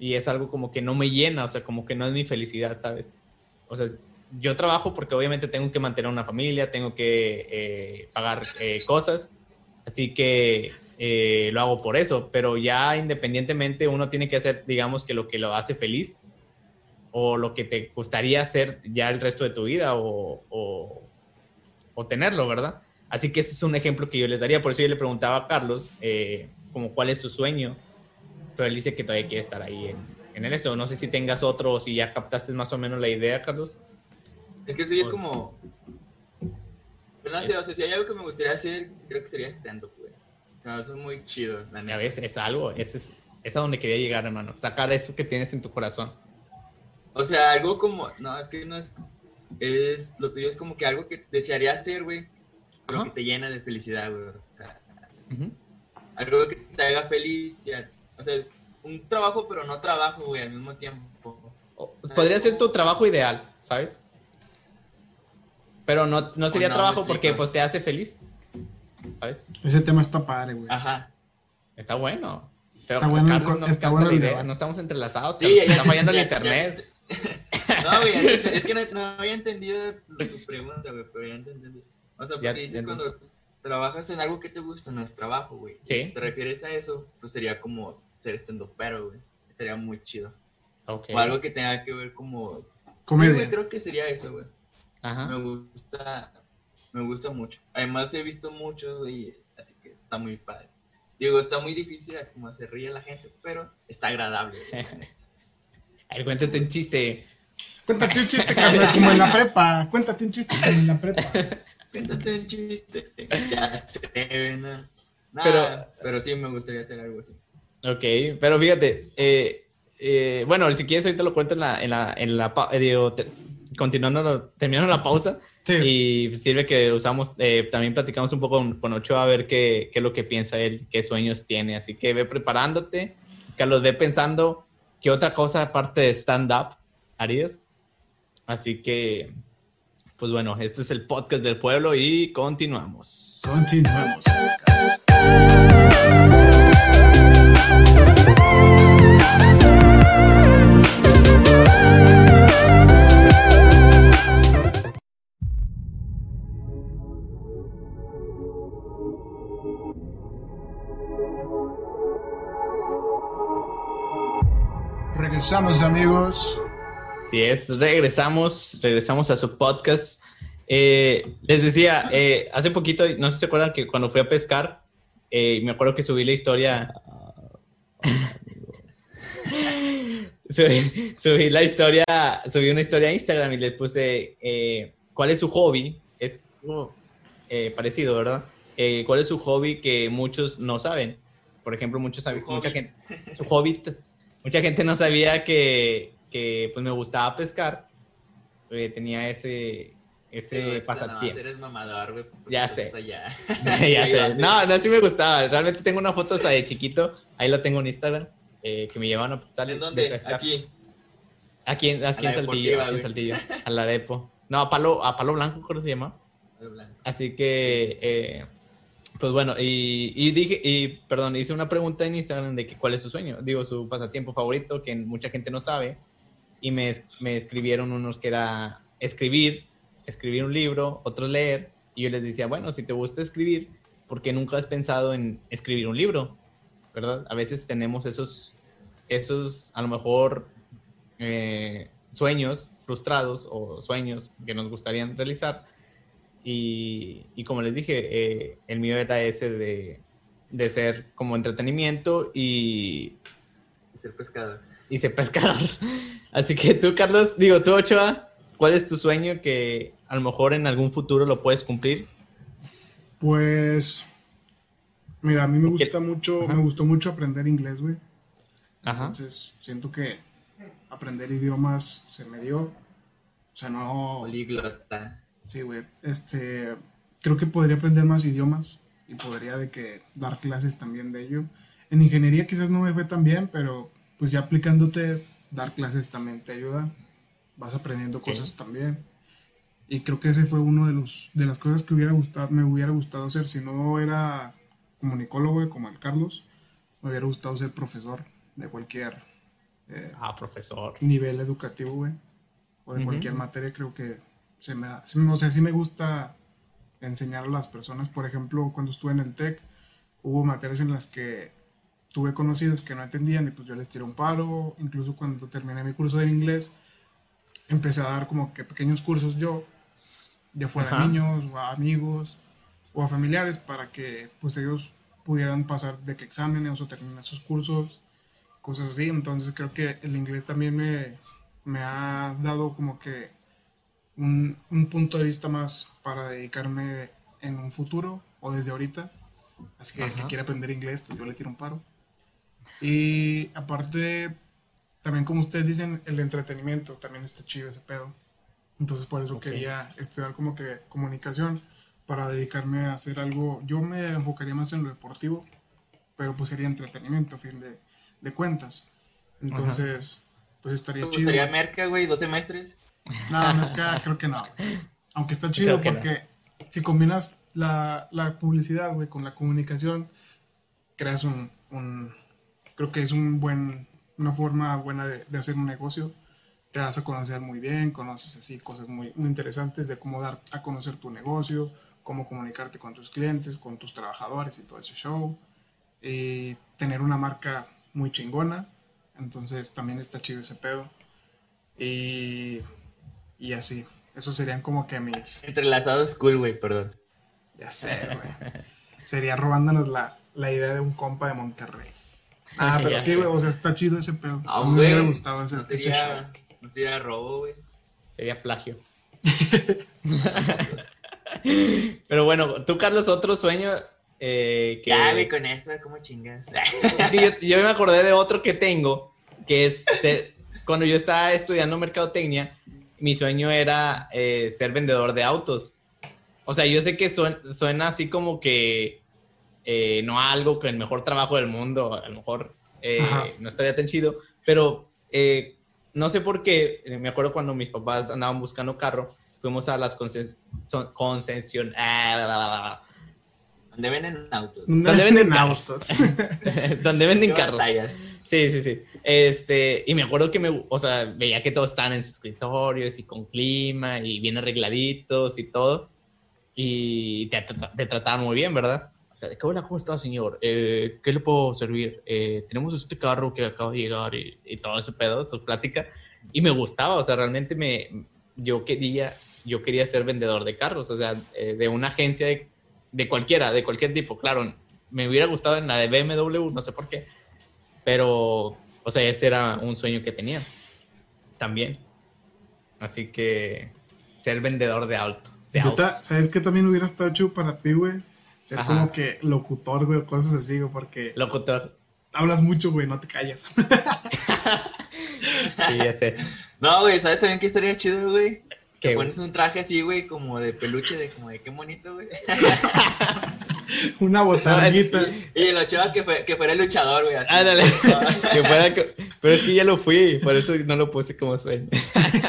y es algo como que no me llena, o sea, como que no es mi felicidad, ¿sabes? o sea, yo trabajo porque obviamente tengo que mantener una familia, tengo que eh, pagar eh, cosas, así que eh, lo hago por eso, pero ya independientemente uno tiene que hacer, digamos, que lo que lo hace feliz o lo que te gustaría hacer ya el resto de tu vida o, o, tenerlo, ¿verdad? Así que ese es un ejemplo que yo les daría, por eso yo le preguntaba a Carlos como cuál es su sueño, pero él dice que todavía quiere estar ahí en, en eso. No sé si tengas otro o si ya captaste más o menos la idea, Carlos. Es que el es como. Pero no sé, o sea, si hay algo que me gustaría hacer, creo que sería stand-up, güey. O sea, son muy chidos, la neta. ves, es algo, es, es, es a donde quería llegar, hermano. Sacar eso que tienes en tu corazón. O sea, algo como. No, es que no es. es lo tuyo es como que algo que desearía hacer, güey. Pero que te llena de felicidad, güey. O sea, algo que te haga feliz. Ya, o sea, un trabajo, pero no trabajo, güey, al mismo tiempo. Podría ser tu trabajo ideal, ¿sabes? Pero no, no sería trabajo porque pues te hace feliz. ¿Sabes? Ese tema está padre, güey. Ajá. Está bueno. está bueno, no, está bueno No estamos entrelazados. Sí, está fallando el internet. no, güey, es que no, había entendido tu pregunta, güey, pero ya entendí. O sea, porque dices cuando trabajas en algo que te gusta, no es trabajo, güey. Sí. Si te refieres a eso, pues sería como ser estando pero, güey. Estaría muy chido. O algo que tenga que ver como... Comedia. creo que sería eso, güey. Ajá. Me gusta, me gusta mucho. Además he visto mucho y así que está muy padre. Digo, está muy difícil como hacer reír a la gente, pero está agradable. a ver, cuéntate un chiste. Cuéntate un chiste, carnal, como en la prepa. Cuéntate un chiste como en la prepa. Cuéntate un chiste. Ya sé, no. pero, pero sí me gustaría hacer algo así. Ok, pero fíjate, eh, eh, bueno, si quieres ahorita lo cuento en la, en la, en la eh, digo, continuando, terminando la pausa. Y sirve que usamos, también platicamos un poco con, Ochoa a ver qué, qué, es lo que piensa él, qué sueños tiene. Así que ve preparándote, Carlos, ve pensando qué otra cosa aparte de stand-up harías. Así que, pues bueno, esto es el podcast del pueblo y continuamos. Continuamos. Regresamos amigos. Sí es, regresamos, regresamos a su podcast. Eh, les decía, eh, hace poquito, no sé si se acuerdan que cuando fui a pescar, eh, me acuerdo que subí la historia subí, la historia, subí una historia a Instagram y le puse eh, cuál es su hobby. Es eh, parecido, ¿verdad? Eh, ¿Cuál es su hobby que muchos no saben? Por ejemplo, muchos mucha gente, su hobby, mucha gente no sabía que, que pues me gustaba pescar. tenía ese, ese pasatiempo. eres mamador, güey. Ya sé. ya sé. No, no, sí me gustaba. Realmente tengo una foto hasta de chiquito. Ahí lo tengo en Instagram. eh, que me llevaban a postal. ¿En dónde? Aquí. Aquí, aquí en Saltillo, en Saltillo, a la depo. No, a Palo, a Palo Blanco creo que se llama. Así que, eh, pues bueno, y, dije, y perdón, hice una pregunta en Instagram de que cuál es su sueño, digo, su pasatiempo favorito, que mucha gente no sabe, y me, me escribieron unos que era escribir, escribir un libro, otros leer, y yo les decía, bueno, si te gusta escribir, ¿por qué nunca has pensado en escribir un libro? ¿Verdad? A veces tenemos esos, esos a lo mejor, eh, sueños frustrados o sueños que nos gustarían realizar. Y, y como les dije, eh, el mío era ese de, de, ser como entretenimiento y... Y ser pescador. Y ser pescador. Así que tú, Carlos, digo, tú, Ochoa, ¿cuál es tu sueño que a lo mejor en algún futuro lo puedes cumplir? Pues, mira, a mí me gusta mucho, me gustó mucho aprender inglés, güey. Entonces, siento que aprender idiomas se me dio. O sea, no. Políglota. Sí, güey. Este. Creo que podría aprender más idiomas y podría de que dar clases también de ello. En ingeniería quizás no me fue tan bien, pero pues ya aplicándote, dar clases también te ayuda. Vas aprendiendo cosas también. Y creo que ese fue uno de los de las cosas que hubiera gustado, me hubiera gustado hacer. Si no era comunicólogo como el Carlos, me hubiera gustado ser profesor de cualquier eh, ah, profesor. nivel educativo, güey. O de cualquier materia, creo que se me da. O sea, sí me gusta enseñar a las personas. Por ejemplo, cuando estuve en el TEC, hubo materias en las que tuve conocidos que no entendían y pues yo les tiré un paro. Incluso cuando terminé mi curso de inglés, empecé a dar como que pequeños cursos yo, ya fuera a niños o a amigos o a familiares para que pues ellos pudieran pasar de que exámenes o terminar sus cursos cosas así. Entonces creo que el inglés también me, me ha dado como que un, un, punto de vista más para dedicarme en un futuro o desde ahorita. Así que el que quiere aprender inglés, pues yo le tiro un paro. Y aparte, también como ustedes dicen, el entretenimiento también está chido ese pedo. Entonces por eso quería estudiar como que comunicación para dedicarme a hacer algo. Yo me enfocaría más en lo deportivo, pero pues sería entretenimiento, a fin de, de cuentas. Entonces, pues estaría chido. ¿Estaría Merca, güey, dos semestres? No, Merca creo que no. Aunque está chido porque si combinas la, la publicidad, güey, con la comunicación, creas un, un, creo que es un buen, una forma buena de, de, hacer un negocio. Te das a conocer muy bien, conoces así cosas muy, muy interesantes de cómo dar a conocer tu negocio, cómo comunicarte con tus clientes, con tus trabajadores y todo ese show. Y tener una marca muy chingona. Entonces también está chido ese pedo. Y, y así. Esos serían como que mis. Entrelazados cool, güey, perdón. Ya sé, güey. Sería robándonos la, la, idea de un compa de Monterrey. Ah, pero sí, güey, o sea, está chido ese pedo. Ah, me hubiera gustado ese, no sería, No sería robo, güey. Sería plagio. pero bueno, tú, Carlos, otro sueño eh, que... con eso, ¿cómo chingas? yo, me acordé de otro que tengo, que es cuando yo estaba estudiando mercadotecnia, mi sueño era eh, ser vendedor de autos. O sea, yo sé que suena, así como que eh, no algo que el mejor trabajo del mundo, a lo mejor no estaría tan chido, pero no sé por qué, me acuerdo cuando mis papás andaban buscando carro, fuimos a las concesiones donde venden autos. Donde venden autos. donde venden carros. Sí, sí, sí. Este, y me acuerdo que me, o sea, veía que todos estaban en sus escritorios y con clima y bien arregladitos y todo. Y te, te trataban muy bien, ¿verdad? O sea, de qué hola, ¿cómo está, señor? Eh, ¿Qué le puedo servir? Eh, tenemos este carro que acaba de llegar y, y, todo ese pedo, su plática. Y me gustaba, o sea, realmente me, yo quería, yo quería ser vendedor de carros, o sea, eh, de una agencia de de cualquiera, de cualquier tipo, claro. Me hubiera gustado en la de BMW, no sé por qué. Pero, o sea, ese era un sueño que tenía también. Así que ser vendedor de autos. ¿Sabes qué también hubiera estado chido para ti, güey? Ser como que locutor, güey, o cosas así, güey, porque... Locutor. Hablas mucho, güey, no te callas. sí, ya sé. No, güey, ¿sabes también qué estaría chido, güey? Te pones un traje así, güey, como de peluche, de como de qué bonito, güey. Una botarguita. y lo chava que, fue, que fuera el luchador, güey. Ándale. que fuera, pero es que ya lo fui, por eso no lo puse como sueño.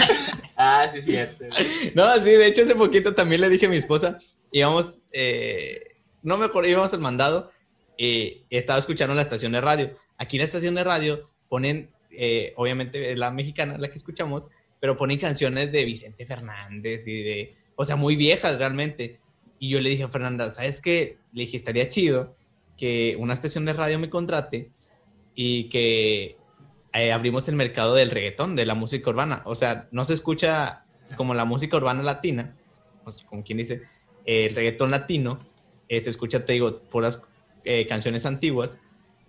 ah, sí, cierto. No, sí, de hecho hace poquito también le dije a mi esposa, íbamos, eh, no me acuerdo, íbamos al mandado y estaba escuchando la estación de radio. Aquí en la estación de radio ponen, eh, obviamente la mexicana, la que escuchamos, pero ponen canciones de Vicente Fernández y de, o sea, muy viejas realmente. Y yo le dije a Fernanda, ¿sabes qué? Le dije, estaría chido que una estación de radio me contrate y que eh, abrimos el mercado del reggaetón, de la música urbana. O sea, no se escucha como la música urbana latina, pues, como quien dice, el reggaetón latino, eh, se escucha, te digo, puras eh, canciones antiguas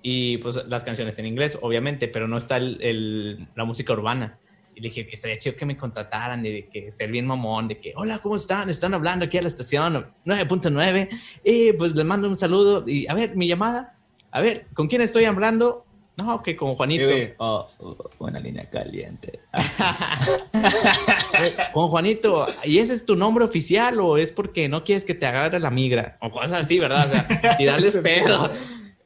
y pues las canciones en inglés, obviamente, pero no está el, la música urbana. Y le dije que estaría chido que me contrataran, de que ser bien mamón, de que, hola, ¿cómo están? Están hablando aquí a la estación 9.9. Y pues les mando un saludo. Y a ver, mi llamada. A ver, ¿con quién estoy hablando? No, que con Juanito. Oh, oh, buena línea caliente. con Juanito. ¿Y ese es tu nombre oficial o es porque no quieres que te agarre la migra? O cosas así, ¿verdad? O sea, y darles pedo.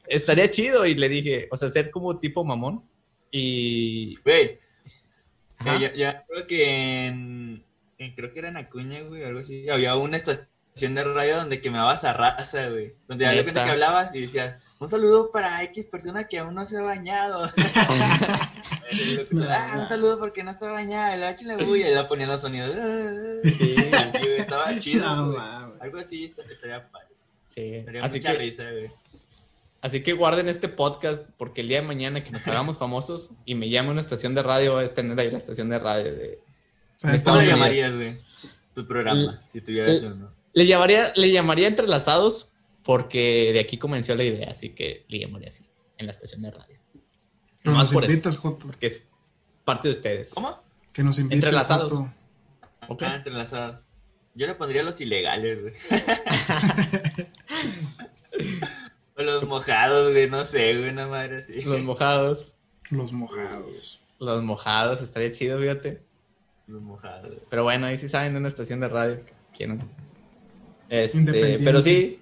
Estaría chido. Y le dije, o sea, ser como tipo mamón. Y. Güey, ya, ya, creo que en, creo que era en Acuña, güey, algo así. Había una estación de radio donde quemabas a raza, güey. Donde había gente que hablabas y decías, un saludo para X persona que aún no se ha bañado. ah, un saludo porque no está bañada, el H le bulla y le ponían los sonidos. sí, estaba chido. algo así estaría padre. Sí, así mucha risa, güey. Así que guarden este podcast porque el día de mañana que nos hagamos famosos y me llame una estación de radio, voy a tener ahí la estación de radio de... ¿Cómo le llamarías, güey? Tu programa, si tuvieras uno. Le llamaría, le llamaría Entrelazados porque de aquí comenzó la idea, así que le llamaría así, en la estación de radio. Que nos invitas, Joto. Porque es parte de ustedes. ¿Cómo? Que nos invites, Entrelazados. Ah, entrelazados. Yo le pondría los ilegales, güey. los mojados, güey, no sé, güey, una madre así. Los mojados. Los mojados. Los mojados, estaría chido, fíjate. Los mojados. Pero bueno, ahí sí saben de una estación de radio. ¿Quién? Este, pero sí.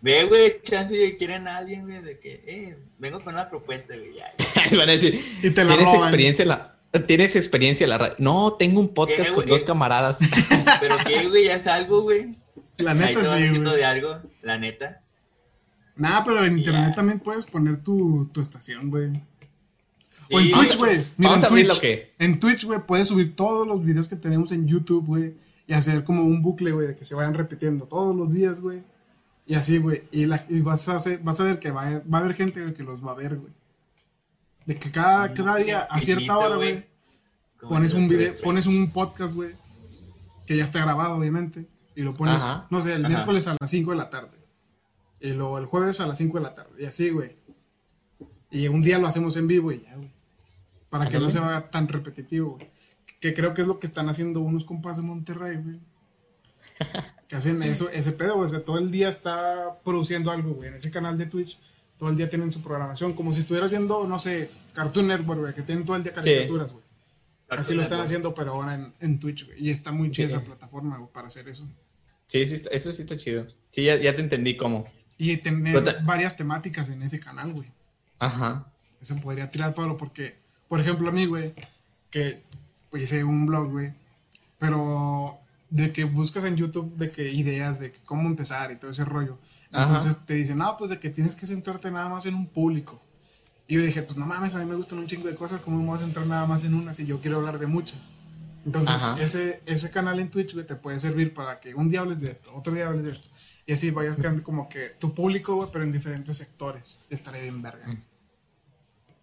Ve, güey, chance de quieren a alguien, güey, de que, eh, vengo con una propuesta, güey. Ya, Van a decir, y te la ¿tienes experiencia en la, ¿Tienes experiencia en la radio? No, tengo un podcast con dos camaradas. Pero qué, güey, ya es algo, güey. La neta sí, güey. de algo, la neta. Nah, pero en internet también puedes poner tu, tu estación, güey. O en Twitch, güey. Mira, en Twitch, que... en Twitch, güey, puedes subir todos los videos que tenemos en YouTube, güey. Y hacer como un bucle, güey, de que se vayan repitiendo todos los días, güey. Y así, güey. Y, vas, a hacer, vas a ver que va a, va a haber gente que los va a ver, güey. De que cada, cada día, a cierta hora, güey, pones un video, pones un podcast, güey. Que ya está grabado, obviamente. Y lo pones, no sé, el miércoles a las 5 de la tarde. Y luego el jueves a las 5 de la tarde. Y así, güey. Y un día lo hacemos en vivo y ya, güey. Para que no se vaya tan repetitivo, güey. Que creo que es lo que están haciendo unos compas de Monterrey, güey. Que hacen eso, ese pedo, güey. O sea, todo el día está produciendo algo, güey. En ese canal de Twitch, todo el día tienen su programación. Como si estuvieras viendo, no sé, Cartoon Network, güey. Que tienen todo el día caricaturas, güey. Así lo están haciendo, pero ahora en, en Twitch, güey. Y está muy chida esa plataforma, güey, para hacer eso. Sí, sí, eso sí está chido. Sí, ya, ya te entendí cómo. Y tener varias temáticas en ese canal, güey. Ajá. Eso podría tirar Pablo porque, por ejemplo, a mí, güey, que pues, hice un blog, güey, pero de que buscas en YouTube de que ideas de cómo empezar y todo ese rollo. Entonces te dicen, no, pues de que tienes que centrarte nada más en un público. Y yo dije, pues no mames, a mí me gustan un chingo de cosas, ¿cómo me voy a centrar nada más en una si yo quiero hablar de muchas? Entonces, ese, ese canal en Twitch, güey, te puede servir para que un día hables de esto, otro día hables de esto. Y así vayas creando como que tu público, güey, pero en diferentes sectores. Estaría bien verga. Mm.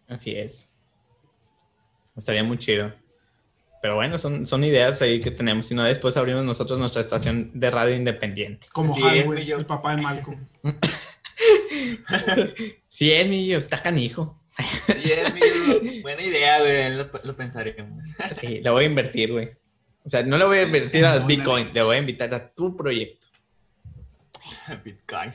Así es. Estaría muy chido. Pero bueno, son, son ideas ahí que tenemos. Y no después abrimos nosotros nuestra estación de radio independiente. Como sí, güey, el papá de Malcolm. sí, es mío, está canijo. Sí, es mío. Buena idea, güey. Lo, lo pensaremos. sí, le voy a invertir, güey. O sea, no le voy a invertir a Bitcoin, le voy a invitar a tu proyecto. Bitcoin.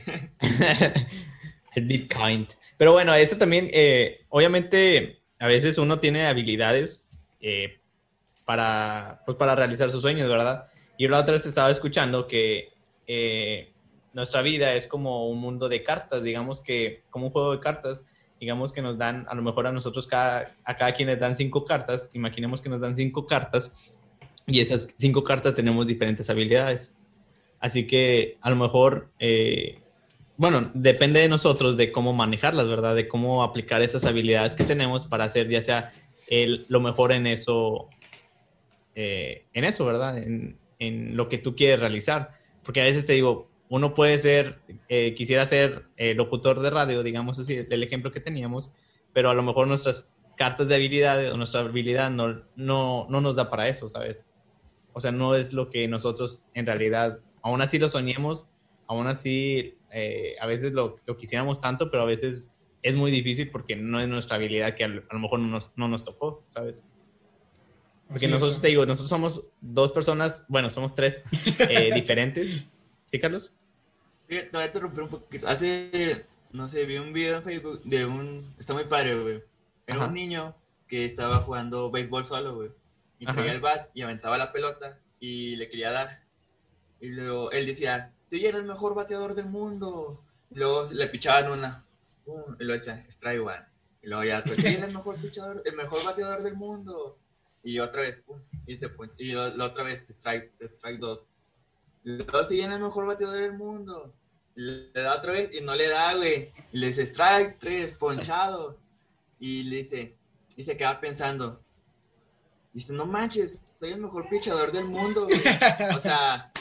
el Bitcoin. Pero bueno, eso también, eh, obviamente, a veces uno tiene habilidades eh, para, pues, para realizar sus sueños, ¿verdad? Y la otra vez estaba escuchando que eh, nuestra vida es como un mundo de cartas, digamos que como un juego de cartas, digamos que nos dan, a lo mejor a nosotros, cada, a cada quien les dan cinco cartas, imaginemos que nos dan cinco cartas y esas cinco cartas tenemos diferentes habilidades. Así que a lo mejor, eh, bueno, depende de nosotros de cómo manejarlas, ¿verdad? De cómo aplicar esas habilidades que tenemos para hacer ya sea el, lo mejor en eso, eh, en eso, ¿verdad? En, en lo que tú quieres realizar. Porque a veces te digo, uno puede ser, eh, quisiera ser eh, locutor de radio, digamos así, el ejemplo que teníamos, pero a lo mejor nuestras cartas de habilidades o nuestra habilidad no, no, no nos da para eso, ¿sabes? O sea, no es lo que nosotros en realidad, aún así lo soñemos, aún así eh, a veces lo, lo, quisiéramos tanto, pero a veces es muy difícil porque no es nuestra habilidad que a, lo mejor no nos, no nos tocó, ¿sabes? Porque nosotros, te digo, nosotros somos dos personas, bueno, somos tres diferentes ¿Sí, Carlos? Te voy a interrumpir un poquito. Hace, no sé, vi un video en Facebook de un... Está muy padre, güey. Era un niño que estaba jugando béisbol solo, güey. Y traía el bat y aventaba la pelota y le quería dar. Y luego él decía, tú eres el mejor bateador del mundo. Luego le pichaban una. y luego decía, strike one. Y luego ya, tú eres el mejor pichador, el mejor bateador del mundo. Y otra vez, pum, y, se, y la otra vez, strike, strike dos. Luego si viene el mejor bateador del mundo. Le da otra vez y no le da, güey. Le dice strike, tres, ponchado. Y le dice, y se queda pensando. Dice, no manches, soy el mejor pichador del mundo, güey. O sea,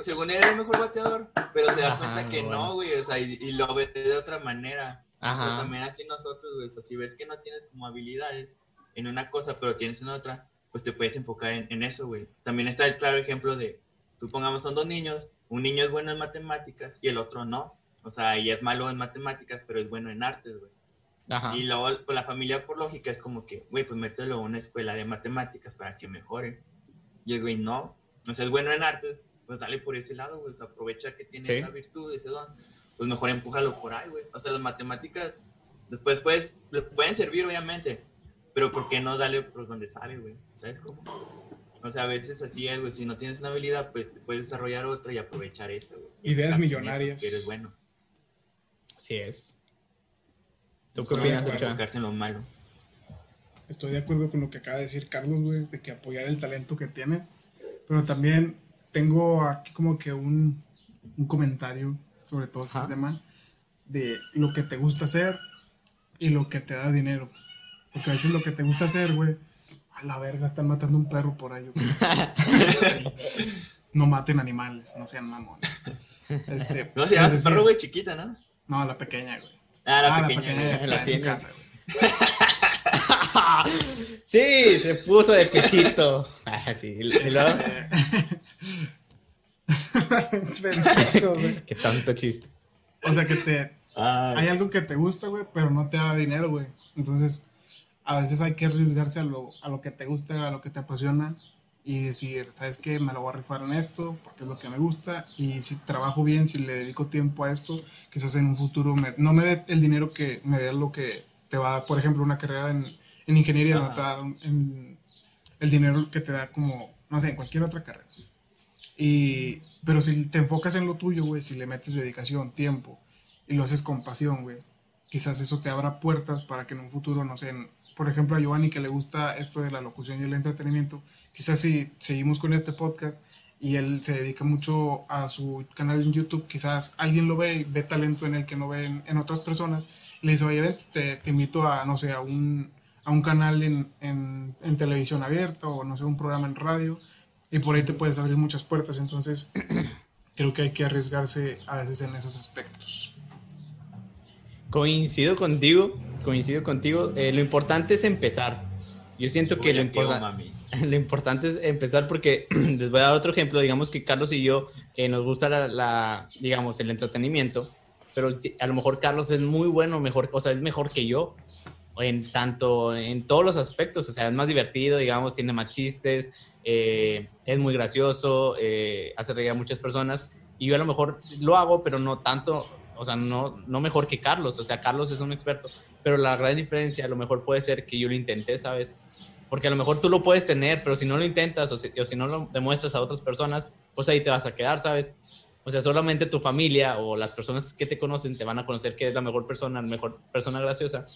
según él era el mejor bateador, pero se da cuenta que no, güey. O sea, y, lo ve de otra manera. Ajá. también así nosotros, güey. O sea, si ves que no tienes como habilidades en una cosa, pero tienes en otra, pues te puedes enfocar en, en eso, güey. También está el claro ejemplo de supongamos son dos niños, un niño es bueno en matemáticas y el otro no. O sea, y es malo en matemáticas, pero es bueno en artes, güey. Ajá. Y luego, pues la familia por lógica es como que, güey, pues mételo a una escuela de matemáticas para que mejore. Y es, güey, no. O sea, es bueno en artes, pues dale por ese lado, güey. O sea, aprovecha que tiene esa virtud, ese don. Pues mejor empújalo por ahí, güey. O sea, las matemáticas, después pues, pueden servir, obviamente. Pero ¿por qué no dale por donde sale, güey? ¿Sabes cómo? O sea, a veces así es, güey. Si no tienes una habilidad, pues puedes desarrollar otra y aprovechar esa, güey. Ideas millonarias. Que eres bueno. Así es. ¿Tú qué opinas, enfocarse en lo malo. Estoy de acuerdo con lo que acaba de decir Carlos, güey, de que apoyar el talento que tienes. Pero también tengo aquí como que un, un comentario sobre todo este tema de lo que te gusta hacer y lo que te da dinero. Porque a veces lo que te gusta hacer, güey, a la verga, están matando un perro por ahí. no maten animales, no sean mamones. Este, no, se llama pues, perro, güey, chiquita, ¿no? No, la pequeña, güey. Ah, la, ah, pequeña, la pequeña en casa, güey. sí, se puso de pechito. Ah, sí, y luego... Qué tanto chiste. O sea que te. Hay algo que te gusta, güey, pero no te da dinero, güey. Entonces, a veces hay que arriesgarse a lo, a lo que te gusta, a lo que te apasiona y decir, ¿sabes qué? Me lo voy a rifar en esto porque es lo que me gusta y si trabajo bien, si le dedico tiempo a esto, quizás en un futuro no me dé el dinero que me dé lo que te va a dar, por ejemplo, una carrera en, en ingeniería, no te da el dinero que te da como, no sé, en cualquier otra carrera. Y, pero si te enfocas en lo tuyo, güey, si le metes dedicación, tiempo y lo haces con pasión, güey, quizás eso te abra puertas para que en un futuro, no sé, por ejemplo, a Giovanni que le gusta esto de la locución y el entretenimiento, quizás si seguimos con este podcast y él se dedica mucho a su canal en YouTube, quizás alguien lo ve y ve talento en el que no ve en, otras personas, y le dice, oye, te, te, invito a, no sé, a un, a un canal en, en, en, televisión abierto o, no sé, un programa en radio, y por ahí te puedes abrir muchas puertas, entonces creo que hay que arriesgarse a veces en esos aspectos. Coincido contigo, coincido contigo. Eh, lo importante es empezar. Yo siento que lo, lo, importante es empezar porque les voy a dar otro ejemplo. Digamos que Carlos y yo eh, nos gusta la, digamos, el entretenimiento, pero a lo mejor Carlos es muy bueno, mejor, o sea, es mejor que yo en tanto, en todos los aspectos. O sea, es más divertido, digamos, tiene más chistes, eh, es muy gracioso, hace reír a muchas personas. Y yo a lo mejor lo hago, pero no tanto o sea, no, no mejor que Carlos, o sea, Carlos es un experto, pero la gran diferencia a lo mejor puede ser que yo lo intenté, ¿sabes? Porque a lo mejor tú lo puedes tener, pero si no lo intentas o si, no lo demuestras a otras personas, pues ahí te vas a quedar, ¿sabes? O sea, solamente tu familia o las personas que te conocen te van a conocer que es la mejor persona, la mejor persona graciosa.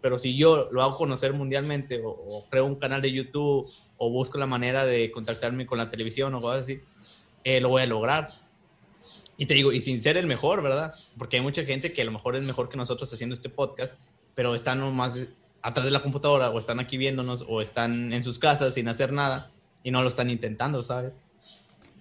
Pero si yo lo hago conocer mundialmente o, creo un canal de YouTube o busco la manera de contactarme con la televisión o cosas así, eh, lo voy a lograr. Y te digo, y sin ser el mejor, ¿verdad? Porque hay mucha gente que a lo mejor es mejor que nosotros haciendo este podcast, pero están nomás atrás de la computadora o están aquí viéndonos o están en sus casas sin hacer nada y no lo están intentando, ¿sabes?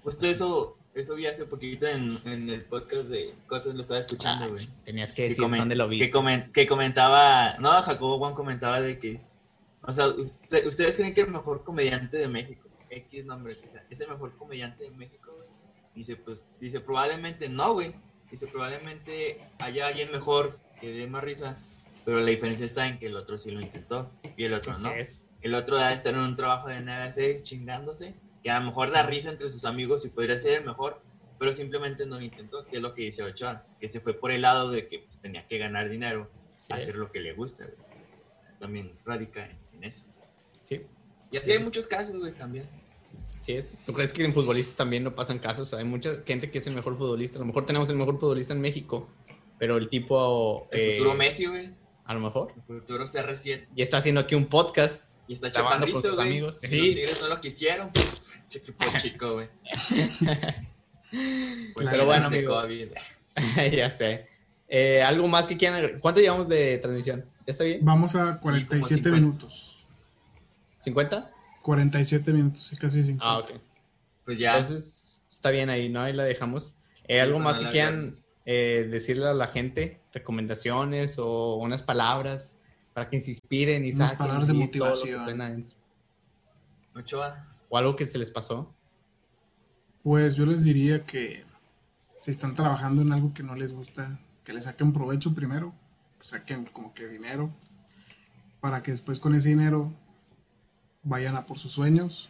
Justo eso, eso vi hace poquito en, en el podcast de cosas, lo estaba escuchando, güey. tenías que decir dónde lo viste. Que, que, comentaba, no, Jacobo Juan comentaba de que, o sea, ustedes creen que el mejor comediante de México, X nombre que sea, es el mejor comediante de México, güey. Dice, pues, dice, probablemente no, güey. Dice, probablemente haya alguien mejor que dé más risa, pero la diferencia está en que el otro sí lo intentó y el otro no. El otro da estar en un trabajo de nada hacer chingándose, que a lo mejor da risa entre sus amigos y podría ser el mejor, pero simplemente no lo intentó, que es lo que dice Ochoa, que se fue por el lado de que pues, tenía que ganar dinero, hacer lo que le gusta. También radica en, eso. Sí. Y así hay muchos casos, güey, también. Sí es. ¿Tú crees que en futbolistas también no pasan casos? Hay mucha gente que es el mejor futbolista. A lo mejor tenemos el mejor futbolista en México, pero el tipo... El futuro eh, Messi, güey. A lo mejor. El futuro CR7. Y está haciendo aquí un podcast. Y está chapando con sus amigos. Sí. Los tigres no lo quisieron. Pues, chico, güey. pues pero bueno, amigo. ya sé. Eh, ¿Algo más que quieran? ¿Cuánto llevamos de transmisión? ¿Ya está bien? Vamos a 47 minutos. ¿50? 47 minutos, sí, casi 50. Ah, ok. Pues ya. Entonces, está bien ahí, ¿no? Ahí la dejamos. Eh, ¿Algo más que quieran eh, decirle a la gente? ¿Recomendaciones o unas palabras para que se inspiren y unas palabras de motivación. ¿O algo que se les pasó? Pues yo les diría que si están trabajando en algo que no les gusta, que le saquen provecho primero, saquen como que dinero, para que después con ese dinero vayan a por sus sueños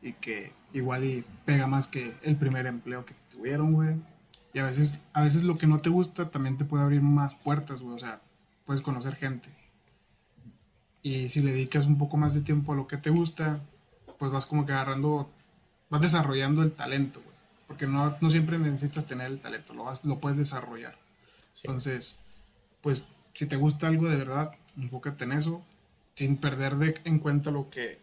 y que igual y pega más que el primer empleo que tuvieron, güey. Y a veces, a veces lo que no te gusta también te puede abrir más puertas, güey. O sea, puedes conocer gente. Y si le dedicas un poco más de tiempo a lo que te gusta, pues vas como que agarrando, vas desarrollando el talento, güey. Porque no, no siempre necesitas tener el talento, lo, vas, lo puedes desarrollar. Entonces, pues si te gusta algo de verdad, enfócate en eso sin perder de, en cuenta lo que,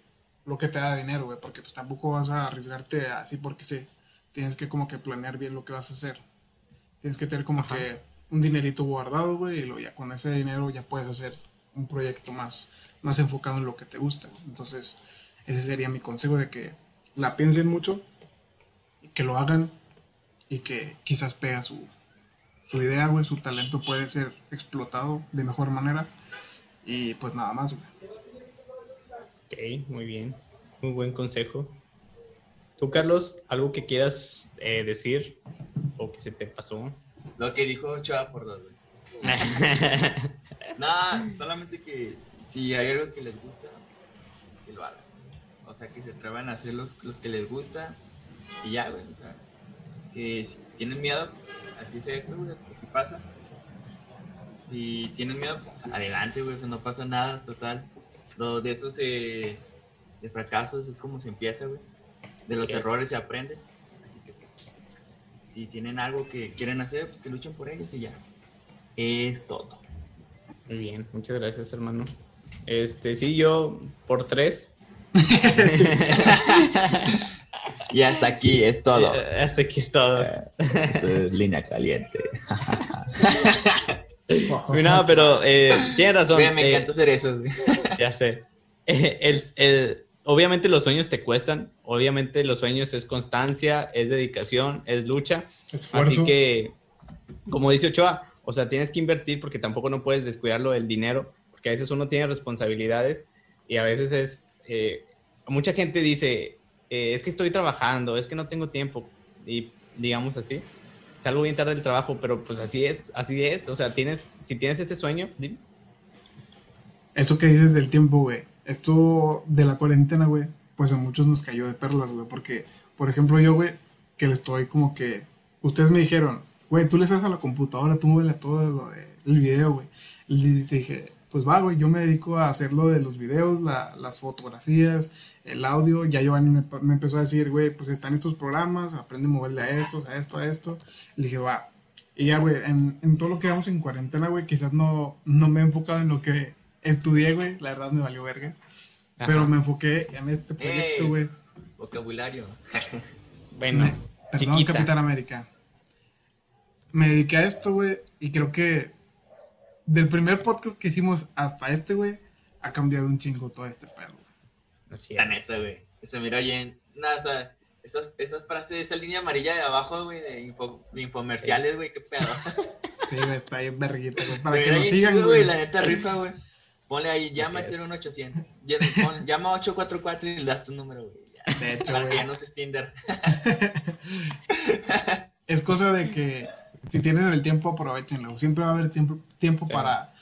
lo que te da dinero, güey, porque pues tampoco vas a arriesgarte así porque sí. Tienes que como que planear bien lo que vas a hacer. Tienes que tener como que un dinerito guardado, güey, y lo, ya con ese dinero ya puedes hacer un proyecto más, más enfocado en lo que te gusta. Entonces, ese sería mi consejo de que la piensen mucho, que lo hagan y que quizás pega su, su idea, güey, su talento puede ser explotado de mejor manera. Y pues nada más, güey. Ok, muy bien. Muy buen consejo. Tú, Carlos, algo que quieras eh, decir o que se te pasó. Lo que dijo Chava por dos, Nada, solamente que si hay algo que les gusta, que lo hagan. O sea, que se atrevan a hacer los, que les gusta y ya, güey. O sea, que si tienen miedo, pues así es esto, güey, así pasa. Si tienen miedo, pues adelante, güey, o sea, no pasa nada, total. Lo de esos eh, de fracasos es como se empieza, güey. De los errores se aprende. Si tienen algo que quieren hacer, pues que luchen por ellos y ya. Es todo. Muy bien, muchas gracias, hermano. Este, sí, yo por tres. y hasta aquí es todo. Hasta aquí es todo. Esto es línea caliente. no, pero eh, tiene razón. me eh, encanta hacer eso. ya sé. el, obviamente los sueños te cuestan. Obviamente los sueños es constancia, es dedicación, es lucha. Esfuerzo. Así que, como dice Ochoa, o sea, tienes que invertir porque tampoco no puedes descuidarlo del dinero, porque a veces uno tiene responsabilidades y a veces es... Eh, mucha gente dice, es que estoy trabajando, es que no tengo tiempo. Y digamos así salgo bien tarde del trabajo, pero pues así es, así es. O sea, tienes, si tienes ese sueño, dime. Eso que dices del tiempo, güey. Esto de la cuarentena, güey, pues a muchos nos cayó de perlas, güey. Porque, por ejemplo, yo, güey, que le estoy como que. Ustedes me dijeron, güey, tú le haces a la computadora, tú mueves todo lo del video, güey. Y dije, pues va, güey, yo me dedico a hacer lo de los videos, las fotografías, el audio. Ya Giovanni me, me empezó a decir, güey, pues están estos programas, aprende a moverle a estos, a esto, a esto. Le dije, va. Y ya, güey, en, en todo lo que vamos en cuarentena, güey, quizás no, no me he enfocado en lo que estudié, güey. La verdad me valió verga. Pero me enfoqué en este proyecto, güey. vocabulario. bueno, perdón, Capitán América. Me dediqué a esto, güey, y creo que del primer podcast que hicimos hasta este, güey, ha cambiado un chingo todo este pedo. Así La neta, güey. Se miró bien. Nada, o sea, esas, esas frases, esa línea amarilla de abajo, güey, de, info, de infomerciales, güey, qué pedo. Sí, güey, está bien verguita, güey. Para que nos sigan, güey. La neta rifa, güey. Ponle ahí, llama al 01800. Llama 844 y le das tu número, güey. De hecho, Para que ya no se Tinder. es cosa de que si tienen el tiempo, aprovechenlo. Siempre va a haber tiempo, tiempo para,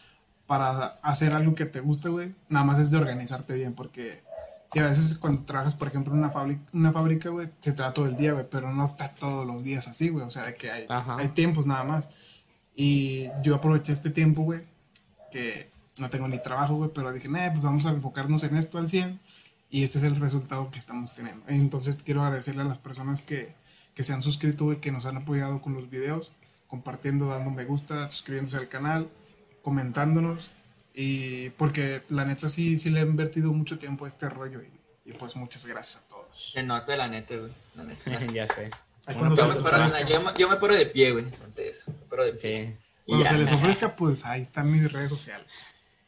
para hacer algo que te guste, güey. Nada más es de organizarte bien, porque si a veces cuando trabajas, por ejemplo, en una fábrica, una fábrica, güey, se te da todo el día, güey, pero no está todos los días así, güey. O sea, de que hay, hay tiempos nada más. Y yo aproveché este tiempo, güey, que no tengo ni trabajo, güey, pero dije, nah, pues vamos a enfocarnos en esto al 100 y este es el resultado que estamos teniendo. Entonces quiero agradecerle a las personas que, que se han suscrito, y que nos han apoyado con los videos, compartiendo, dando me gusta, suscribiéndose al canal, comentándonos y porque la neta sí, sí le he invertido mucho tiempo a este rollo y, pues muchas gracias a todos. Se nota la neta, güey. La neta. ya sé. yo, me yo, me paro de pie, güey, ante eso. Me paro de pie. Sí. Cuando se les ofrezca, pues ahí están mis redes sociales.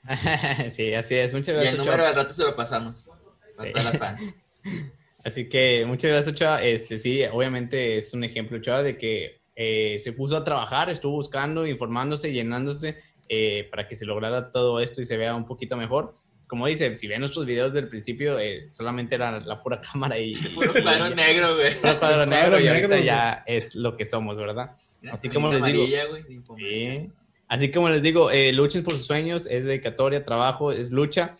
sí, así es. Muchas gracias. Y el número al rato se lo pasamos. A todas las fans. Así que muchas gracias, Ochoa. Este, sí, obviamente es un ejemplo, Ochoa, de que eh, se puso a trabajar, estuvo buscando, informándose, llenándose eh, para que se lograra todo esto y se vea un poquito mejor. Como dice, si ven nuestros videos del principio, eh, solamente era la pura cámara y... Puro cuadro negro, güey. Puro cuadro negro y ahorita ya es lo que somos, ¿verdad? Así como les digo... sí, Así como les digo, eh, luchen por sus sueños, es dedicatoria, trabajo, es lucha.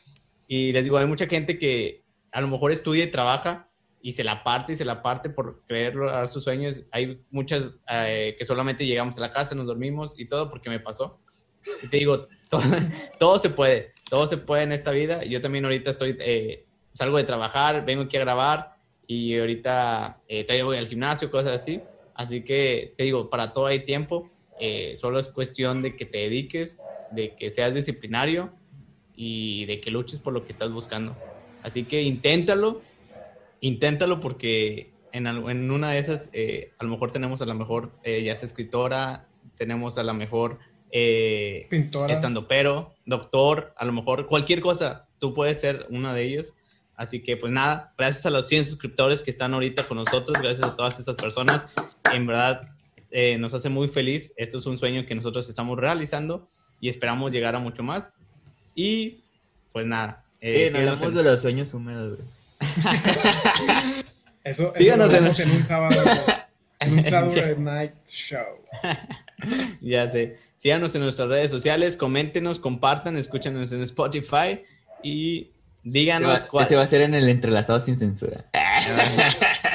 Y les digo, hay mucha gente que a lo mejor estudia y trabaja y se la parte y se la parte por creer a sus sueños. Hay muchas eh, que solamente llegamos a la casa, nos dormimos y todo porque me pasó. Y te digo, todo, se puede, todo se puede en esta vida. Yo también ahorita estoy, eh, salgo de trabajar, vengo aquí a grabar y ahorita eh, voy al gimnasio, cosas así. Así que te digo, para todo hay tiempo eh, solo es cuestión de que te dediques, de que seas disciplinario y de que luches por lo que estás buscando. Así que inténtalo, inténtalo porque en, en una de esas eh, a lo mejor tenemos a la mejor eh, ya sea escritora, tenemos a la mejor eh, pintora, estando pero, doctor, a lo mejor cualquier cosa, tú puedes ser una de ellos. Así que pues nada, gracias a los 100 suscriptores que están ahorita con nosotros, gracias a todas estas personas. En verdad, eh, nos hace muy feliz. Esto es un sueño que nosotros estamos realizando y esperamos llegar a mucho más. Y pues nada. Eh, hablamos de los sueños húmedos, eso, eso lo en... un sábado, en un Saturday Night Show. ya sé. Síganos en nuestras redes sociales, coméntenos, compartan, escúchanos en Spotify y Díganos cuál. Ese va a ser en el entrelazado sin censura.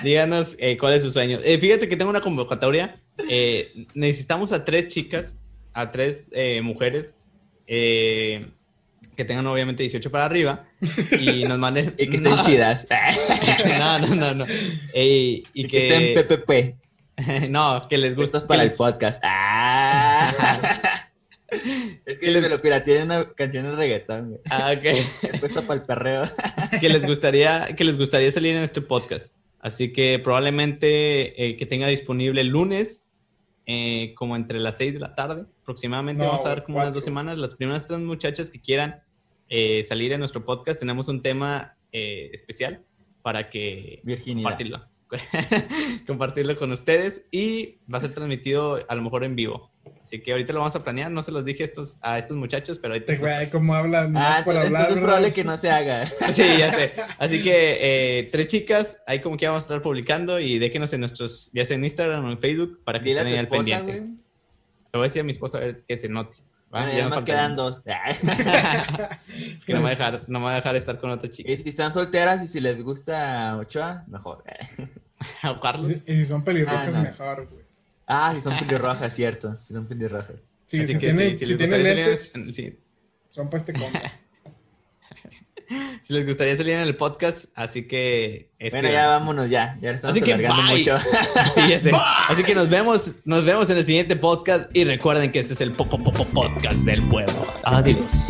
Díganos eh, cuál es su sueño. Eh, fíjate que tengo una convocatoria. Eh, necesitamos a tres chicas, a tres mujeres que tengan obviamente 18 para arriba y nos manden. y que estén chidas. no, no, no. no. y, que, estén PPP. no, que les gustas para el podcast. Ah. Es que les... lo tiene una canción de reggaetón, güey. Ah, ok. Puesta para el perreo. que les gustaría, que les gustaría salir en este podcast. Así que probablemente eh, que tenga disponible el lunes, eh, como entre las 6 de la tarde, aproximadamente. Vamos a ver como unas dos semanas. Las primeras tres muchachas que quieran eh, salir en nuestro podcast, tenemos un tema especial para que Virginia. compartirlo. compartirlo con ustedes y va a ser transmitido a lo mejor en vivo. Así que ahorita lo vamos a planear, no se los dije estos, a estos muchachos, pero ahorita... Güey, ¿cómo hablan? Ah, por hablar, es probable que no se haga. Sí, ya sé. Así que eh, tres chicas, ahí como que vamos a estar publicando y déjenos en nuestros, ya sea en Instagram o en Facebook, para que estén ahí al pendiente. Lo voy a decir a mi esposa a ver que se note. ya nos quedan dos. que no me, va a dejar, no me va a dejar estar con otra chica. Y si están solteras y si les gusta Ochoa, mejor. o Carlos. Y si son pelirrojas, ah, mejor, güey. Ah, si son pelirrojas, cierto. Si son pelirrojas. Sí, si, tiene, si, si tiene lentes. sí. Son para este compa. si les gustaría salir en el podcast, así que... Bueno, ya vámonos ya, ya estamos así que mucho. sí, ya sé. Así que nos vemos, nos vemos en el siguiente podcast y recuerden que este es el po podcast del pueblo. Adiós.